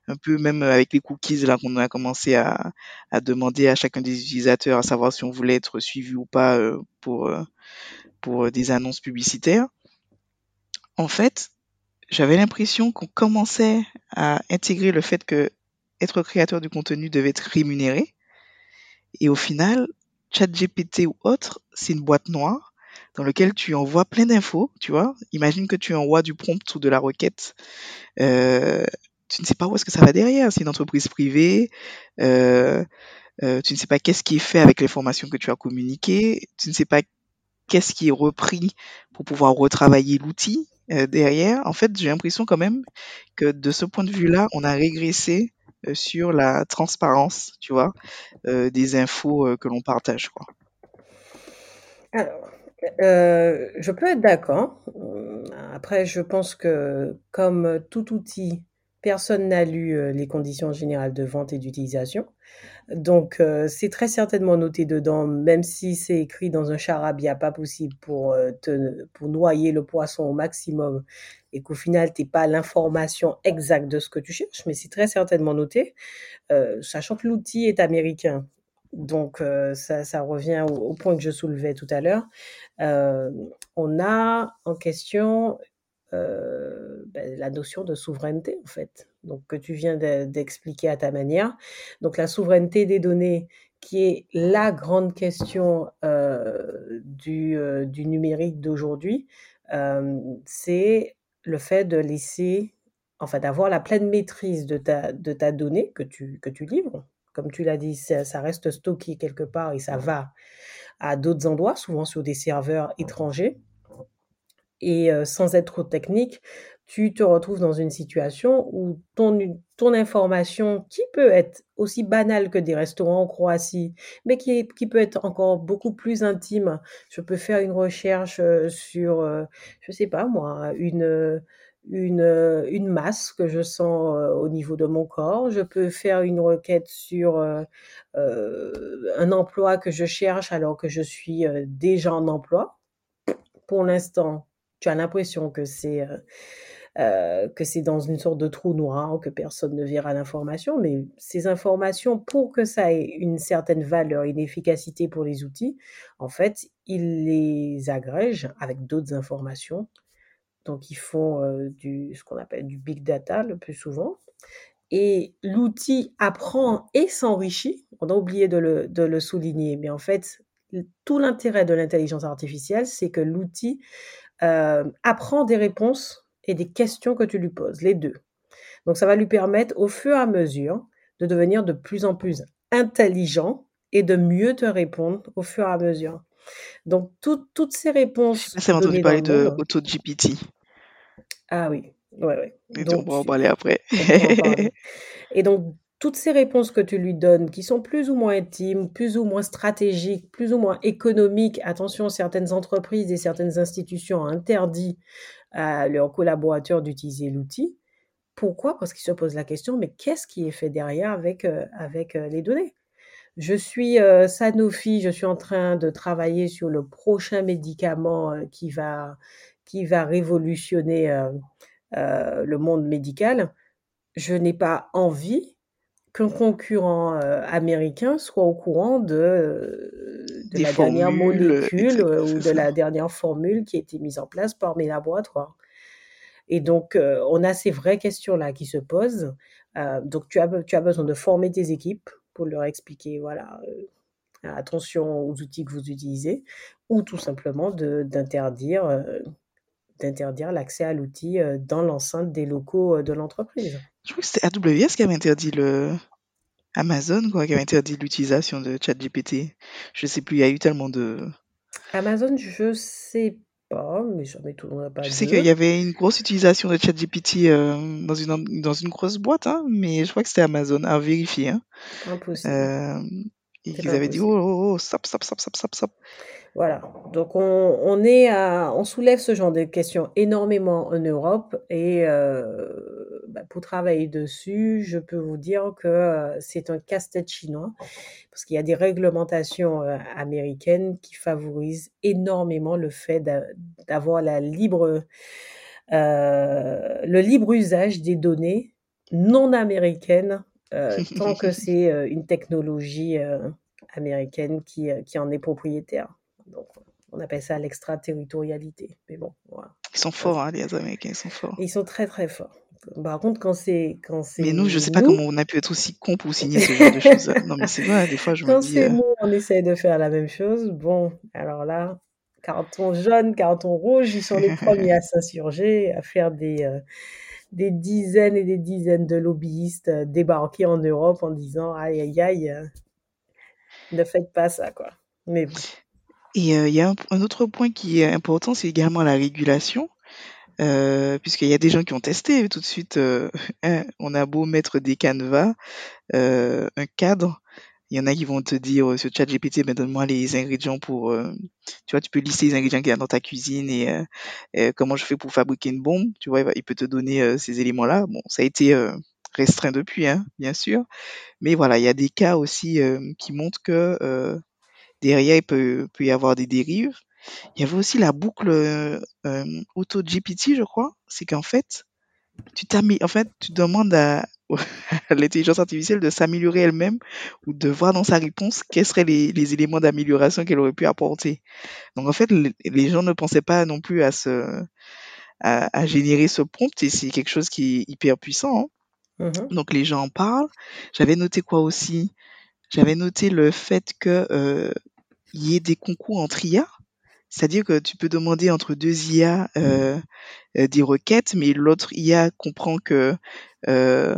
Un peu même avec les cookies, là, qu'on a commencé à, à demander à chacun des utilisateurs à savoir si on voulait être suivi ou pas euh, pour, euh, pour des annonces publicitaires. En fait, j'avais l'impression qu'on commençait à intégrer le fait que être créateur du contenu devait être rémunéré. Et au final, ChatGPT ou autre, c'est une boîte noire dans laquelle tu envoies plein d'infos, tu vois. Imagine que tu envoies du prompt ou de la requête. Euh, tu ne sais pas où est-ce que ça va derrière. C'est une entreprise privée. Euh, euh, tu ne sais pas qu'est-ce qui est fait avec l'information que tu as communiquée. Tu ne sais pas qu'est-ce qui est repris pour pouvoir retravailler l'outil euh, derrière. En fait, j'ai l'impression quand même que de ce point de vue-là, on a régressé sur la transparence, tu vois, euh, des infos euh, que l'on partage. Alors, euh, je peux être d'accord. Hum, Après, je pense que comme tout outil, personne n'a lu euh, les conditions générales de vente et d'utilisation. Donc, euh, c'est très certainement noté dedans, même si c'est écrit dans un charabia pas possible pour, euh, te, pour noyer le poisson au maximum et qu'au final, tu n'aies pas l'information exacte de ce que tu cherches, mais c'est très certainement noté, euh, sachant que l'outil est américain. Donc, euh, ça, ça revient au, point que je soulevais tout à l'heure. Euh, on a en question ben, la notion de souveraineté, en fait, donc que tu viens de- d'expliquer à ta manière. Donc, la souveraineté des données, qui est la grande question du, numérique d'aujourd'hui, c'est le fait de laisser, enfin, d'avoir la pleine maîtrise de ta, de ta donnée que tu, que tu livres. Comme tu l'as dit, ça, ça reste stocké quelque part et ça va à d'autres endroits, souvent sur des serveurs étrangers. Et euh, sans être trop technique, tu te retrouves dans une situation où ton, ton information, qui peut être aussi banale que des restaurants en Croatie, mais qui, qui peut être encore beaucoup plus intime. Je peux faire une recherche euh, sur, euh, je sais pas moi, une, une, une masse que je sens euh, au niveau de mon corps. Je peux faire une requête sur euh, euh, un emploi que je cherche alors que je suis euh, déjà en emploi. Pour l'instant, tu as l'impression que c'est euh, euh, que c'est dans une sorte de trou noir, que personne ne verra l'information, mais ces informations, pour que ça ait une certaine valeur, une efficacité pour les outils, en fait, ils les agrègent avec d'autres informations. Donc, ils font euh, du, ce qu'on appelle du big data le plus souvent. Et l'outil apprend et s'enrichit. On a oublié de le, de le souligner, mais en fait, tout l'intérêt de l'intelligence artificielle, c'est que l'outil euh, apprend des réponses et des questions que tu lui poses, les deux. Donc ça va lui permettre au fur et à mesure de devenir de plus en plus intelligent et de mieux te répondre au fur et à mesure. Donc tout, toutes ces réponses. Si entendu parler de AutoGPT. Ah oui, ouais, ouais. Et donc, on va en parler après. parler. et donc toutes ces réponses que tu lui donnes, qui sont plus ou moins intimes, plus ou moins stratégiques, plus ou moins économiques, attention, certaines entreprises et certaines institutions ont interdit à leurs collaborateurs d'utiliser l'outil. Pourquoi? Parce qu'ils se posent la question, mais qu'est-ce qui est fait derrière avec, euh, avec euh, les données? Je suis euh, Sanofi, je suis en train de travailler sur le prochain médicament qui va qui va révolutionner le monde médical, je n'ai pas envie qu'un concurrent américain soit au courant de, de la dernière molécule ou de la dernière formule qui a été mise en place par mes laboratoires. Et donc, on a ces vraies questions-là qui se posent. donc, tu as, tu as besoin de former tes équipes pour leur expliquer, voilà, attention aux outils que vous utilisez, ou tout simplement d'interdire d'interdire l'accès à l'outil dans l'enceinte des locaux de l'entreprise. Je crois que c'était AWS qui avait interdit le Amazon, quoi, qui avait interdit l'utilisation de ChatGPT. Je sais plus, il y a eu tellement de. Amazon, je sais pas, mais ça m'étonnerait pas. Je sais qu'il y avait une grosse utilisation de ChatGPT euh, dans, une, dans une grosse boîte, hein, mais je crois que c'était Amazon, à vérifier. Hein. Impossible. Euh, et qu'ils avaient dit, oh, oh, oh, stop, stop, stop, stop, stop, stop. Voilà. Donc, on, on, est à, on soulève ce genre de questions énormément en Europe et euh, bah, pour travailler dessus, je peux vous dire que euh, c'est un casse-tête chinois parce qu'il y a des réglementations euh, américaines qui favorisent énormément le fait d'avoir la libre, euh, le libre usage des données non américaines tant que c'est une technologie américaine qui, qui en est propriétaire. Donc, on appelle ça l'extraterritorialité. Mais bon, voilà. Ils sont forts, hein, les Américains, ils sont forts. Ils sont très très forts. Par contre, quand c'est quand c'est Mais nous, je sais pas comment on a pu être aussi con pour signer ce genre de choses. Non, mais c'est vrai, des fois, je quand me dis. c'est euh, nous, on essaye de faire la même chose. Bon, alors là, carton jaune, carton rouge, ils sont les premiers à s'insurger, à faire des euh, des dizaines et des dizaines de lobbyistes euh, débarquer en Europe en disant aïe aïe aïe, euh, ne faites pas ça quoi. Mais. Et euh, il y a un, autre point qui est important, c'est également la régulation. Euh, puisqu'il y a des gens qui ont testé tout de suite. hein, on a beau mettre des canevas, un cadre, il y en a qui vont te dire euh, sur ChatGPT, ben donne-moi les ingrédients pour, euh, tu vois, tu peux lister les ingrédients qu'il y a dans ta cuisine et euh, comment je fais pour fabriquer une bombe, tu vois, il, peut te donner euh, ces éléments-là. Bon, ça a été euh, restreint depuis, hein, bien sûr, mais voilà, il y a des cas aussi euh, qui montrent que derrière il peut, peut y avoir des dérives. Il y avait aussi la boucle auto-GPT, je crois. C'est qu'en fait, tu t'amé- en fait, tu demandes à l'intelligence artificielle de s'améliorer elle-même ou de voir dans sa réponse quels seraient les, les éléments d'amélioration qu'elle aurait pu apporter. Donc en fait, le- les gens ne pensaient pas non plus à se à, à générer ce prompt et c'est quelque chose qui est hyper puissant. hein. Mhm. Donc les gens en parlent. J'avais noté quoi aussi? J'avais noté le fait que euh, il y ait des concours entre IA. C'est-à-dire que tu peux demander entre deux IA euh, euh, des requêtes, mais l'autre IA comprend que euh,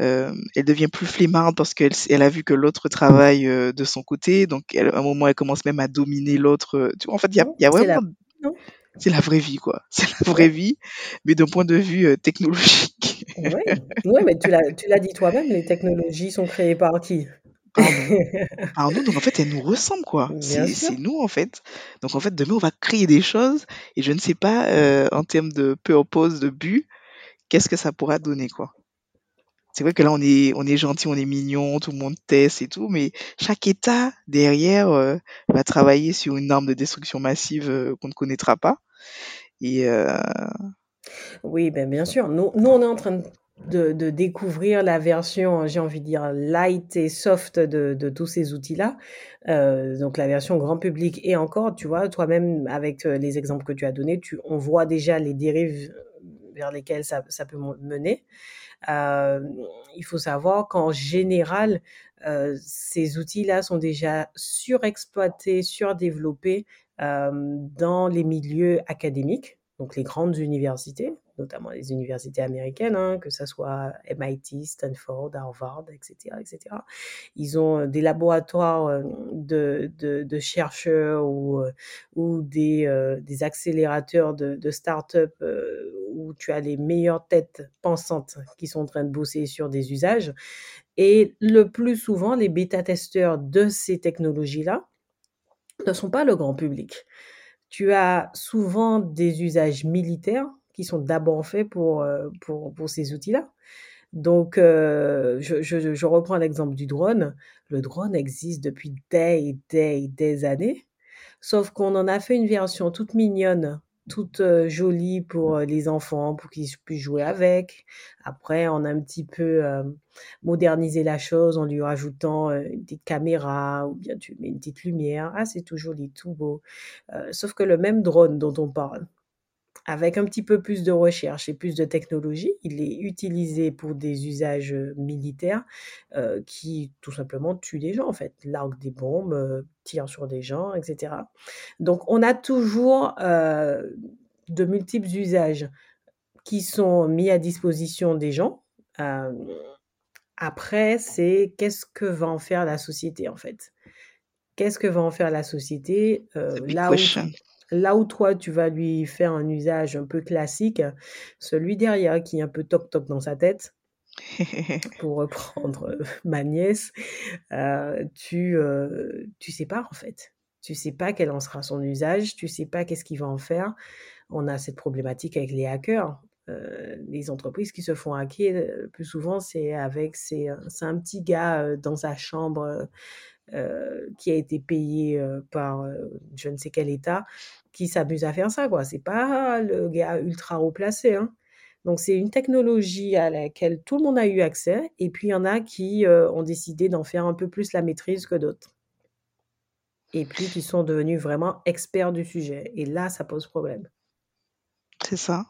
euh, elle devient plus flemmarde parce qu'elle elle a vu que l'autre travaille euh, de son côté, donc elle, à un moment elle commence même à dominer l'autre. en fait, il y a, y vraiment, c'est la vraie vie quoi. C'est la vraie vie, mais d'un point de vue euh, technologique. Ouais, mais tu l'as dit toi-même, les technologies sont créées par qui? Par nous. Donc en fait, elle nous ressemble quoi. C'est nous en fait. Donc en fait, demain on va créer des choses et je ne sais pas en termes de purpose, de but, qu'est-ce que ça pourra donner quoi. C'est vrai que là, on est, on est gentil, on est mignon, tout le monde teste et tout, mais chaque État derrière euh, va travailler sur une arme de destruction massive euh, qu'on ne connaîtra pas. Et euh, Oui, ben bien sûr. Nous, nous, on est en train de, de découvrir la version, j'ai envie de dire, light et soft de, de tous ces outils-là. Donc la version grand public. Et encore, tu vois, toi-même, avec les exemples que tu as donnés, tu, on voit déjà les dérives vers lesquelles ça, ça peut mener. Euh, il faut savoir qu'en général, euh, ces outils-là sont déjà surexploités, surdéveloppés euh, dans les milieux académiques, donc les grandes universités, notamment les universités américaines, hein, que ce soit MIT, Stanford, Harvard, etc., etc. Ils ont des laboratoires euh, de, de, chercheurs ou, euh, ou des, euh, des accélérateurs de, de start-up euh, où tu as les meilleures têtes pensantes qui sont en train de bosser sur des usages. Et le plus souvent, les bêta-testeurs de ces technologies-là ne sont pas le grand public. Tu as souvent des usages militaires qui sont d'abord faits pour, euh, pour, pour ces outils-là. Donc, euh, je, je, je reprends l'exemple du drone. Le drone existe depuis des des des années, sauf qu'on en a fait une version toute mignonne toute euh, jolie pour euh, les enfants, pour qu'ils puissent jouer avec. Après, on a un petit peu euh, modernisé la chose en lui rajoutant une petite caméra ou bien tu mets une petite lumière. Ah, c'est tout joli, tout beau. sauf que le même drone dont on parle, avec un petit peu plus de recherche et plus de technologie, il est utilisé pour des usages militaires qui tout simplement tuent des gens en fait, larguent des bombes, tirent sur des gens, etc. Donc on a toujours de multiples usages qui sont mis à disposition des gens. après, c'est qu'est-ce que va en faire la société en fait? Qu'est-ce que va en faire la société? Là où Là où toi, tu vas lui faire un usage un peu classique, celui derrière qui est un peu toc-toc dans sa tête, pour reprendre euh, ma nièce, euh, tu, euh, tu sais pas en fait. Tu sais pas quel en sera son usage, tu sais pas qu'est-ce qu'il va en faire. On a cette problématique avec les hackers. les entreprises qui se font hacker, le plus souvent, c'est avec c'est un petit gars dans sa chambre euh, qui a été payé euh, par euh, je ne sais quel État qui s'amuse à faire ça. quoi. C'est pas le gars ultra haut placé. Hein. Donc c'est une technologie à laquelle tout le monde a eu accès et puis il y en a qui ont décidé d'en faire un peu plus la maîtrise que d'autres. Et puis qui sont devenus vraiment experts du sujet. Et là, ça pose problème. C'est ça.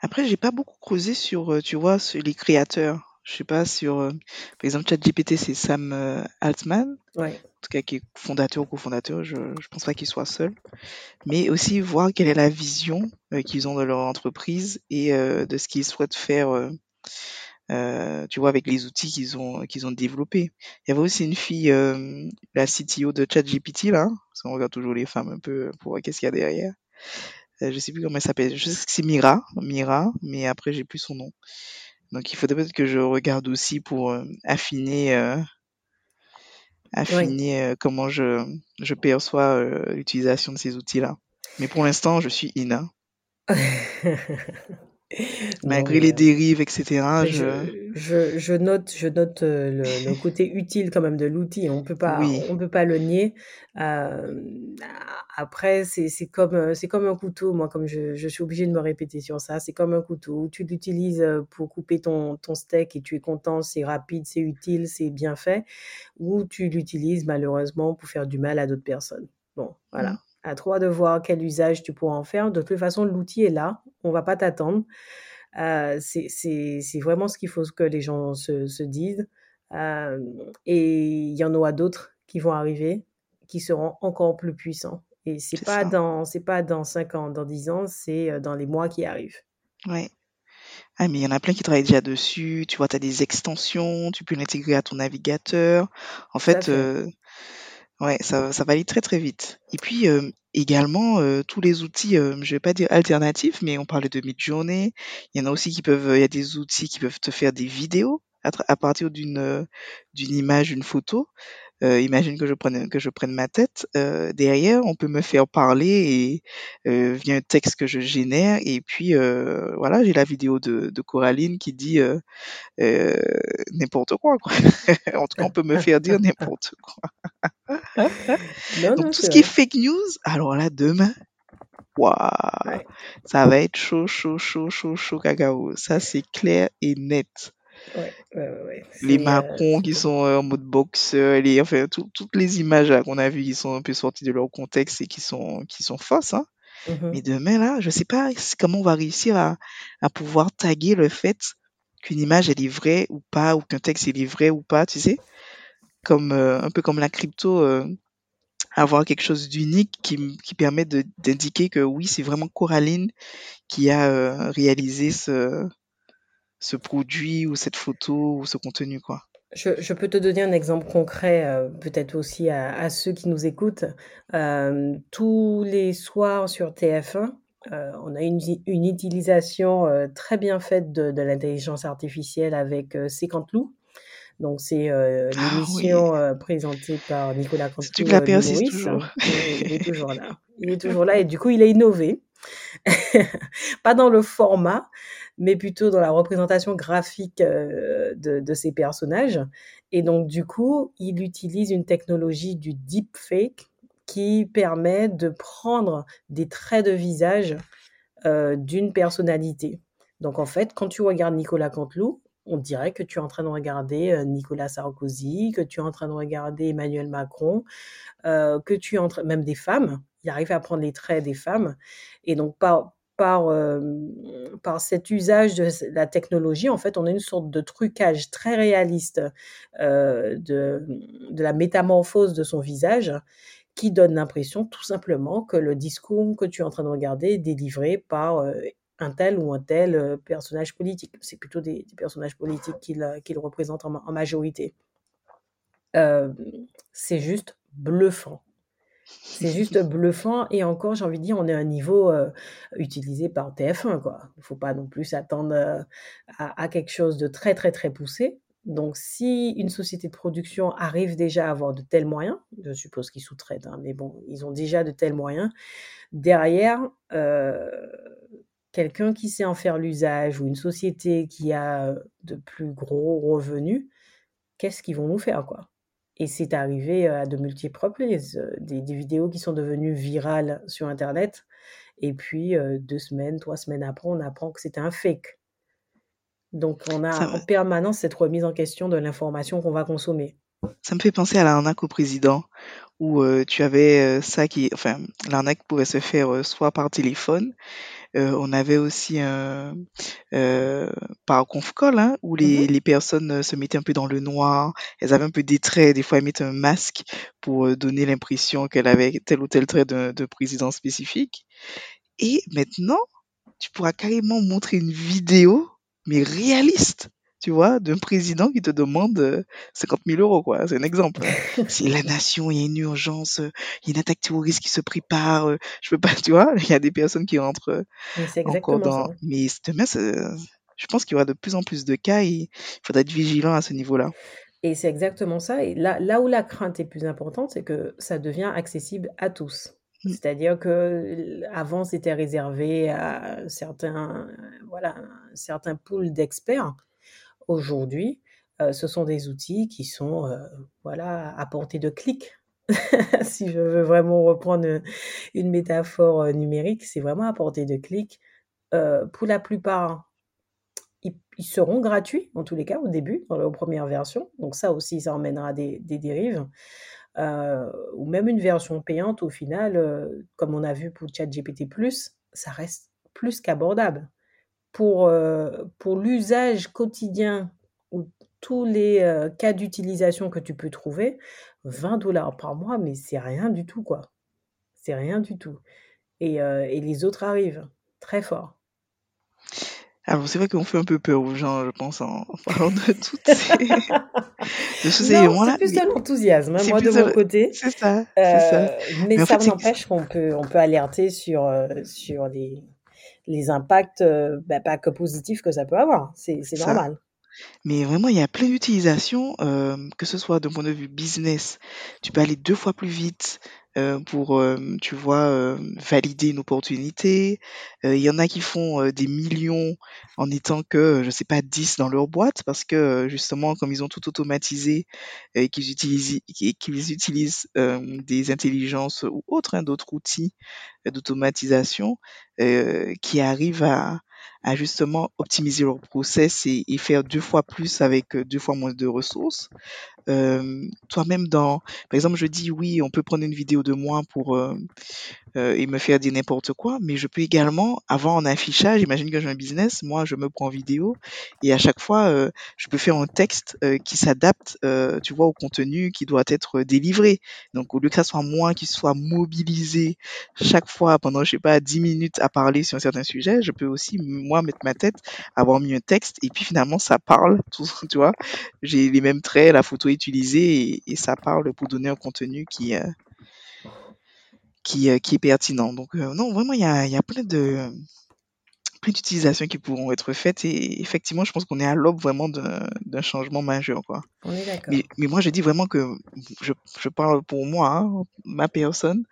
Après, j'ai pas beaucoup creusé sur, tu vois, sur les créateurs. Je sais pas sur, euh, par exemple, ChatGPT, c'est Sam euh, Altman, en tout cas qui est fondateur ou cofondateur, je je pense pas qu'il soit seul. Mais aussi voir quelle est la vision euh, qu'ils ont de leur entreprise et de ce qu'ils souhaitent faire, tu vois, avec les outils qu'ils ont qu'ils ont développés. Il y avait aussi une fille, la CTO de ChatGPT là, parce qu'on regarde toujours les femmes un peu pour voir qu'est-ce qu'il y a derrière. je sais plus comment elle s'appelle. Je sais que c'est Mira, Mira, mais après j'ai plus son nom. Donc il faudrait peut-être que je regarde aussi pour euh, affiner, euh, affiner euh, comment je, je perçois l'utilisation de ces outils-là. Mais pour l'instant, je suis INA. Malgré les dérives, etc. Je, je, je, note, je note le, le, côté utile quand même de l'outil. On peut pas, on peut pas le nier. Euh, après, c'est comme, euh, c'est comme un couteau. Moi, comme je, je suis obligée de me répéter sur ça, c'est comme un couteau. Tu l'utilises euh, pour couper ton, ton steak et tu es content, c'est rapide, c'est utile, c'est bien fait. Ou tu l'utilises malheureusement pour faire du mal à d'autres personnes. Bon, voilà. Mmh. À toi de voir quel usage tu pourras en faire. De toute façon, l'outil est là. On va pas t'attendre. Euh, c'est vraiment ce qu'il faut que les gens se, se disent. Euh, et il y en aura d'autres qui vont arriver, qui seront encore plus puissants. Et c'est pas dans c'est pas dans 5 ans, dans 10 ans, c'est euh, dans les mois qui arrivent. Ouais. Ah, mais il y en a plein qui travaillent déjà dessus. Tu vois, tu as des extensions, tu peux l'intégrer à ton navigateur. En fait, euh, ouais, ça, ça va aller très très vite. Et puis euh, également, tous les outils, je vais pas dire alternatifs, mais on parlait de mid-journée. Il y en a aussi qui peuvent, il y a des outils qui peuvent te faire des vidéos à, partir d'une d'une image, une photo. Euh, imagine que je prenne que je prenne ma tête, euh, derrière, on peut me faire parler et euh, via un texte que je génère et puis euh, voilà, j'ai la vidéo de, de Coraline qui dit euh, euh, n'importe quoi, quoi. en tout cas, on peut me faire dire n'importe quoi. Donc tout ce qui est fake news, alors là demain, waouh, ça va être chaud, chaud, chaud, chaud, chaud, cacao. Ça c'est clair et net. Les Macron qui sont en mode boxeur, les, enfin, toutes les images qu'on a vues qui sont un peu sorties de leur contexte et qui sont, qui sont fausses. Hein. Mmh Mais demain, là, je sais pas comment on va réussir à, à pouvoir taguer le fait qu'une image elle est vraie ou pas, ou qu'un texte il est vrai ou pas, tu sais. Comme, un peu comme la crypto, avoir quelque chose d'unique qui, qui permet d'indiquer que oui, c'est vraiment Coraline qui a réalisé ce, ce produit ou cette photo ou ce contenu, quoi. Je, je peux te donner un exemple concret, euh, peut-être aussi à, à, ceux qui nous écoutent. Euh, tous les soirs sur TF1, euh, on a une, une utilisation très bien faite de, de l'intelligence artificielle avec Sécantelou. Donc c'est euh, ah l'émission présentée par Nicolas Cantou. Tu la toujours. Il, il est toujours là. Il est toujours là et du coup il a innové. Pas dans le format, mais plutôt dans la représentation graphique euh, de, de, ces personnages. Et donc, du coup, il utilise une technologie du deepfake qui permet de prendre des traits de visage d'une personnalité. Donc en fait, quand tu regardes Nicolas Canteloup, on dirait que tu es en train de regarder Nicolas Sarkozy, que tu es en train de regarder Emmanuel Macron, que tu es en train, même des femmes, il arrive à prendre les traits des femmes. Et donc par, par, par cet usage de la technologie, en fait, on a une sorte de trucage très réaliste de, de la métamorphose de son visage qui donne l'impression tout simplement que le discours que tu es en train de regarder est délivré par un tel ou un tel personnage politique. C'est plutôt des, personnages politiques qu'il qu représente en, majorité. c'est juste bluffant. C'est juste bluffant. Et encore, j'ai envie de dire, on est à un niveau utilisé par TF1. Quoi. Il ne faut pas non plus s'attendre à, à, quelque chose de très, très, très poussé. Donc, si une société de production arrive déjà à avoir de tels moyens, je suppose qu'ils sous-traitent, hein, mais bon, ils ont déjà de tels moyens, derrière, quelqu'un qui sait en faire l'usage ou une société qui a de plus gros revenus, qu'est-ce qu'ils vont nous faire, quoi? Et c'est arrivé à de multiples reprises, des, vidéos qui sont devenues virales sur Internet, et puis deux semaines, trois semaines après, on apprend que c'était un fake. Donc on a en permanence cette remise en question de l'information qu'on va consommer. Ça me fait penser à l'arnaque au président, où tu avais ça qui, enfin, l'arnaque pouvait se faire soit par téléphone, euh, on avait aussi un euh, par conf call hein, où les, mmh les personnes euh, se mettaient un peu dans le noir, elles avaient un peu des traits, des fois elles mettaient un masque pour donner l'impression qu'elle avait tel ou tel trait de, de président spécifique. Et maintenant, tu pourras carrément montrer une vidéo, mais réaliste tu vois, d'un président qui te demande 50 000 euros, quoi. C'est un exemple. Hein. si la nation, il y a une urgence, il y a une attaque terroriste qui se prépare, je peux pas, tu vois, il y a des personnes qui rentrent encore dans. Mais demain, je pense qu'il y aura de plus en plus de cas et il faudra être vigilant à ce niveau-là. Et c'est exactement ça. Et là, là où la crainte est plus importante, c'est que ça devient accessible à tous. Mmh. C'est-à-dire que avant c'était réservé à certains, voilà, certains pools d'experts aujourd'hui, euh, ce sont des outils qui sont euh, voilà, à portée de clic. si je veux vraiment reprendre une métaphore euh, numérique, c'est vraiment à portée de clic. pour la plupart, ils, seront gratuits, en tous les cas, au début, dans leur première version. Donc ça aussi, ça emmènera des, des dérives. ou même une version payante, au final, comme on a vu pour ChatGPT, ça reste plus qu'abordable pour, euh, pour l'usage quotidien ou tous les euh, cas d'utilisation que tu peux trouver, 20 dollars par mois, mais c'est rien du tout, quoi. C'est rien du tout. Et, euh, et les autres arrivent très fort. Alors, c'est vrai qu'on fait un peu peur aux gens, je pense, en, parlant de toutes ces, de ces éléments-là. C'est plus de l'enthousiasme, hein, moi, de mon côté. C'est ça, ça. Mais, ça n'empêche qu'on peut, on peut alerter sur, sur les, les impacts, euh, bah, pas que positifs que ça peut avoir. C'est normal. Mais vraiment, il y a plein d'utilisations, euh, que ce soit d'un point de vue business, tu peux aller deux fois plus vite euh, pour, tu vois, valider une opportunité. Il y en a qui font des millions en étant que, je sais pas, 10 dans leur boîte parce que justement, comme ils ont tout automatisé et qu'ils utilisent, qu'ils utilisent des intelligences ou autres, hein, d'autres outils d'automatisation, qui arrivent à, à justement optimiser leur process et, et, faire deux fois plus avec deux fois moins de ressources. Euh, toi-même dans, par exemple, je dis oui, on peut prendre une vidéo de moi pour euh, euh, et me faire dire n'importe quoi, mais je peux également avoir un affichage. Imagine que j'ai un business, moi je me prends en vidéo et à chaque fois euh, je peux faire un texte euh, qui s'adapte, euh, tu vois, au contenu qui doit être délivré. Donc au lieu que ça soit moi qui soit mobilisé chaque fois pendant je sais pas 10 minutes à parler sur un certain sujet, je peux aussi mettre ma tête, avoir mis un texte et puis finalement ça parle, tout, tu vois. J'ai les mêmes traits, la photo utilisée et, et ça parle pour donner un contenu qui qui, euh, qui est pertinent. Donc euh, non, vraiment, il y a, y a plein de plein d'utilisations qui pourront être faites et effectivement, je pense qu'on est à l'aube vraiment d'un changement majeur. Quoi. On est d'accord. Mais, mais, moi, je dis vraiment que je, je parle pour moi, hein, ma personne,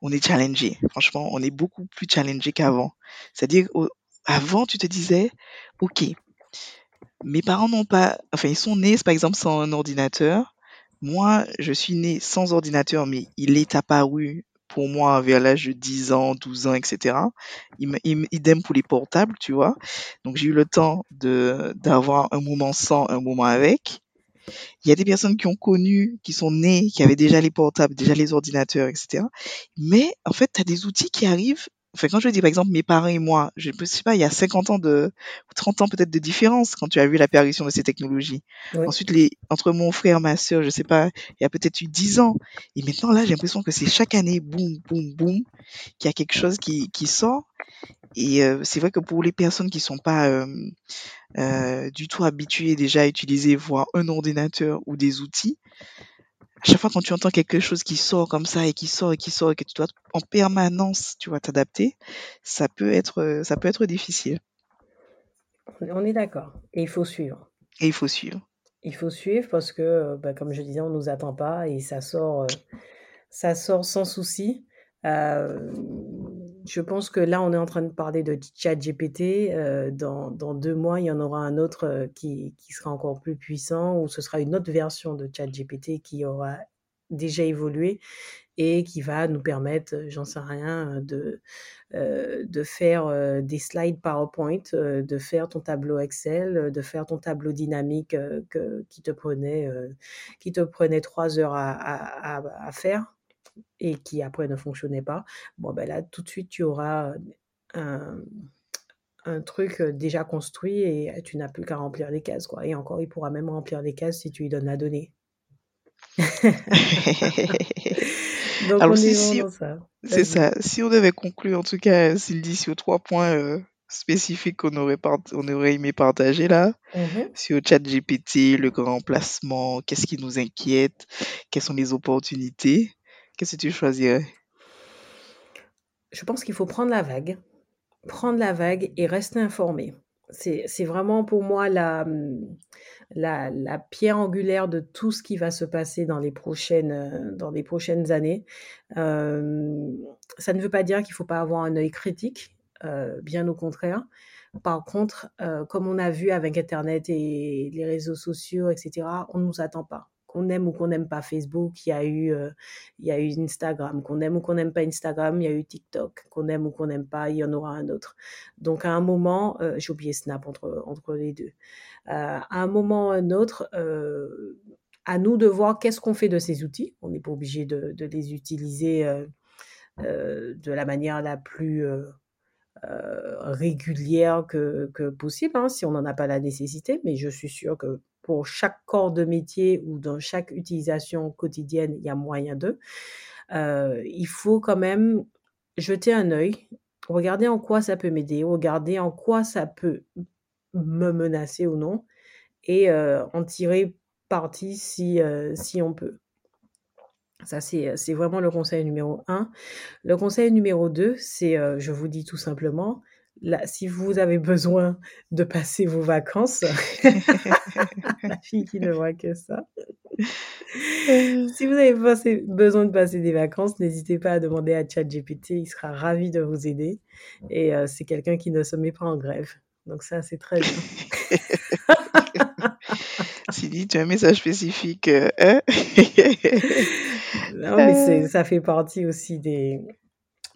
on est challengé. Franchement, on est beaucoup plus challengé qu'avant. C'est-à-dire, avant, tu te disais, OK, mes parents n'ont pas, enfin, ils sont nés, par exemple, sans un ordinateur. Moi, je suis né sans ordinateur, mais il est apparu pour moi vers l'âge de 10 ans, 12 ans, etc. Idem pour les portables, tu vois. Donc j'ai eu le temps de d'avoir un moment sans, un moment avec. Il y a des personnes qui ont connu, qui sont nées, qui avaient déjà les portables, déjà les ordinateurs, etc. Mais en fait, tu as des outils qui arrivent Enfin, quand je dis par exemple mes parents et moi, je ne sais pas, il y a 50 ans de, ou 30 ans peut-être de différence quand tu as vu l'apparition de ces technologies. Ensuite, les, entre mon frère, ma soeur, je sais pas, il y a peut-être eu 10 ans. Et maintenant, là, j'ai l'impression que c'est chaque année, boum, boum, boum, qu'il y a quelque chose qui, qui sort. Et euh, c'est vrai que pour les personnes qui sont pas euh, euh, du tout habituées déjà à utiliser, voire un ordinateur ou des outils, chaque fois quand tu entends quelque chose qui sort comme ça et qui sort et qui sort et que tu dois en permanence, tu vois, t'adapter, ça peut être, ça peut être difficile. On est d'accord. Et il faut suivre. Et il faut suivre. Il faut suivre parce que, bah, comme je disais, on nous attend pas et ça sort, euh, ça sort sans souci. Euh, je pense que là, on est en train de parler de ChatGPT. Euh, dans, deux mois, il y en aura un autre euh, qui, sera encore plus puissant ou ce sera une autre version de ChatGPT qui aura déjà évolué et qui va nous permettre, euh, j'en sais rien, de, de faire des slides PowerPoint, de faire ton tableau Excel, de faire ton tableau dynamique que, qui, te prenait, trois heures à faire et qui après ne fonctionnait pas, bon ben là tout de suite tu auras un, un truc déjà construit et tu n'as plus qu'à remplir les cases quoi. Et encore il pourra même remplir les cases si tu lui donnes la donnée. Donc Alors, on si. C'est ça. Si on devait conclure en tout cas, s'il dit sur trois points spécifiques qu'on aurait, on aurait aimé partager là, mmh sur le chat GPT, le grand emplacement, qu'est-ce qui nous inquiète, quelles sont les opportunités. Qu'est-ce que tu choisirais? Je pense qu'il faut prendre la vague, prendre la vague et rester informé. C'est vraiment pour moi la, la, la, pierre angulaire de tout ce qui va se passer dans les prochaines, dans les prochaines années. Euh, ça ne veut pas dire qu'il ne faut pas avoir un œil critique, euh, bien au contraire. Par contre, euh, comme on a vu avec Internet et les réseaux sociaux, etc., on ne nous attend pas qu'on aime ou qu'on n'aime pas Facebook, il y a eu, euh, il y a eu Instagram, qu'on aime ou qu'on n'aime pas Instagram, il y a eu TikTok, qu'on aime ou qu'on n'aime pas, il y en aura un autre. Donc à un moment, euh, j'ai oublié Snap entre, entre les deux. Euh, à un moment ou un autre, à nous de voir qu'est-ce qu'on fait de ces outils. On n'est pas obligé de, les utiliser de la manière la plus régulière que, que possible, hein, si on n'en a pas la nécessité, mais je suis sûre que pour chaque corps de métier ou dans chaque utilisation quotidienne, il y a moyen d'eux. Euh, il faut quand même jeter un œil, regarder en quoi ça peut m'aider, regarder en quoi ça peut me menacer ou non, et euh, en tirer parti si, euh, si on peut. Ça, c'est vraiment le conseil numéro un. Le conseil numéro deux, c'est, je vous dis tout simplement, si vous avez besoin de passer vos vacances, la fille qui ne voit que ça. si vous avez besoin de passer des vacances, n'hésitez pas à demander à ChatGPT, il sera ravi de vous aider. Et euh, c'est quelqu'un qui ne se met pas en grève. Donc ça, c'est très bien. Sylvie, tu as un message spécifique. Euh, hein? non, mais euh. ça fait partie aussi des,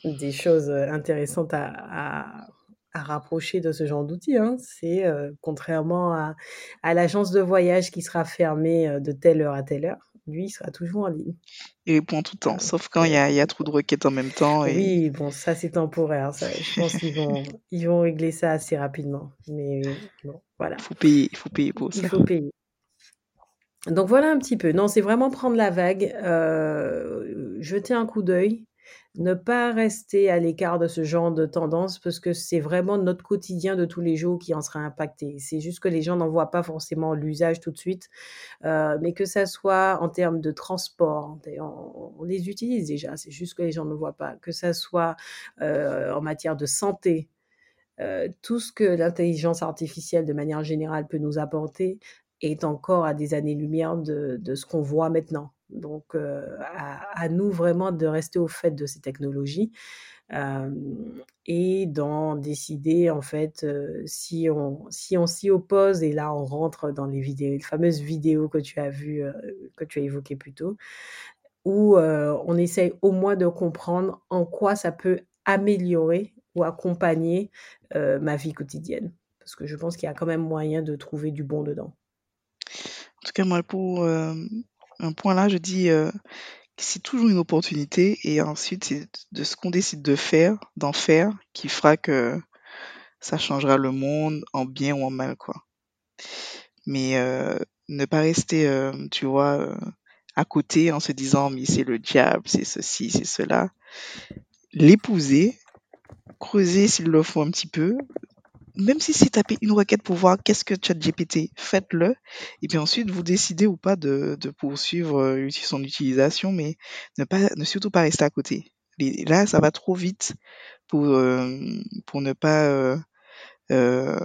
des choses intéressantes à à rapprocher de ce genre d'outils. Hein. C'est euh, contrairement à, à l'agence de voyage qui sera fermée euh, de telle heure à telle heure, lui, il sera toujours en ligne. Il répond tout le temps, sauf quand il y a, y a, trop de requêtes en même temps. Et... Oui, bon, ça c'est temporaire. Ça, je pense qu'ils vont, ils vont régler ça assez rapidement. Mais bon, voilà. Il faut payer, il faut payer pour ça. Il faut payer. Donc voilà un petit peu. Non, c'est vraiment prendre la vague, euh, jeter un coup d'œil, ne pas rester à l'écart de ce genre de tendance parce que c'est vraiment notre quotidien de tous les jours qui en sera impacté. C'est juste que les gens n'en voient pas forcément l'usage tout de suite, euh, mais que ça soit en termes de transport, on, les utilise déjà, c'est juste que les gens ne voient pas, que ça soit euh, en matière de santé. Euh, tout ce que l'intelligence artificielle de manière générale peut nous apporter est encore à des années-lumière de ce qu'on voit maintenant. Donc, euh, à, nous vraiment de rester au fait de ces technologies euh, et d'en décider en fait euh, si on si on s'y oppose. Et là, on rentre dans les vidéos, les fameuses vidéos que tu as vues, que tu as évoquées plus tôt. où on essaye au moins de comprendre en quoi ça peut améliorer ou accompagner ma vie quotidienne. Parce que je pense qu'il y a quand même moyen de trouver du bon dedans. En tout cas, moi, pour un point là, je dis que c'est toujours une opportunité et ensuite, c'est de ce qu'on décide de faire, d'en faire, qui fera que ça changera le monde en bien ou en mal, quoi. Mais ne pas rester, tu vois, à côté en se disant mais c'est le diable, c'est ceci, c'est cela. L'épouser, creuser s'il le faut un petit peu, même si c'est taper une requête pour voir qu'est-ce que ChatGPT, faites-le. Et puis ensuite, vous décidez ou pas de, de poursuivre euh, son utilisation, mais ne pas, ne surtout pas rester à côté. là, ça va trop vite pour, euh, pour ne pas euh, euh,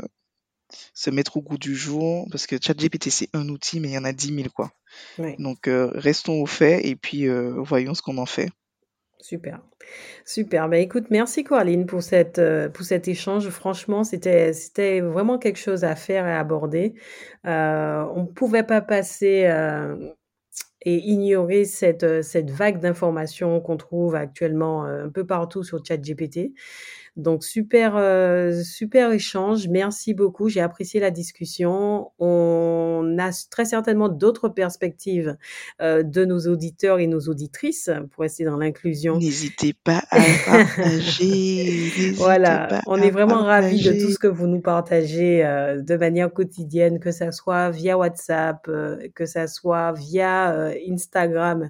se mettre au goût du jour, parce que ChatGPT, c'est un outil, mais il y en a 10 000, quoi. Donc, restons au fait et puis voyons ce qu'on en fait. Super. Super. Ben, écoute, merci Coraline pour euh, cet échange. Franchement, c'était, c'était vraiment quelque chose à faire et à aborder. Euh, on ne pouvait pas passer euh, et ignorer cette, cette vague d'informations qu'on trouve actuellement un peu partout sur ChatGPT. Donc super euh, super échange, merci beaucoup, j'ai apprécié la discussion. On a très certainement d'autres perspectives euh, de nos auditeurs et nos auditrices pour rester dans l'inclusion. N'hésitez pas à partager. voilà, on est vraiment ravis de tout ce que vous nous partagez euh, de manière quotidienne, que ça soit via WhatsApp, que ça soit via Instagram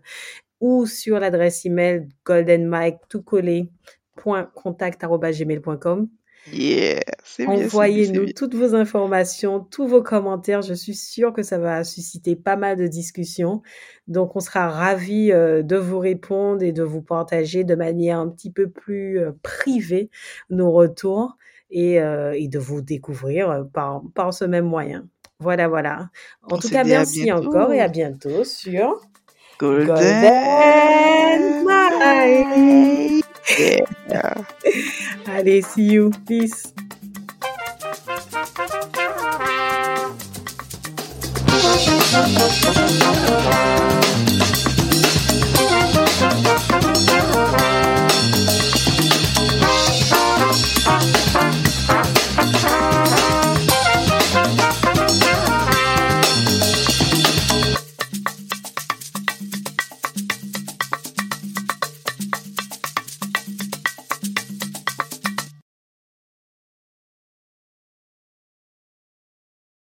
ou sur l'adresse email goldenmike tout collé contact.gmail.com. Yeah, Envoyez-nous toutes vos informations, tous vos commentaires. Je suis sûre que ça va susciter pas mal de discussions. Donc, on sera ravis euh, de vous répondre et de vous partager de manière un petit peu plus euh, privée nos retours et, euh, et de vous découvrir par, par ce même moyen. Voilà, voilà. En tout cas, merci encore et à bientôt sur Golden, Golden Yeah. Allez, see you. Peace.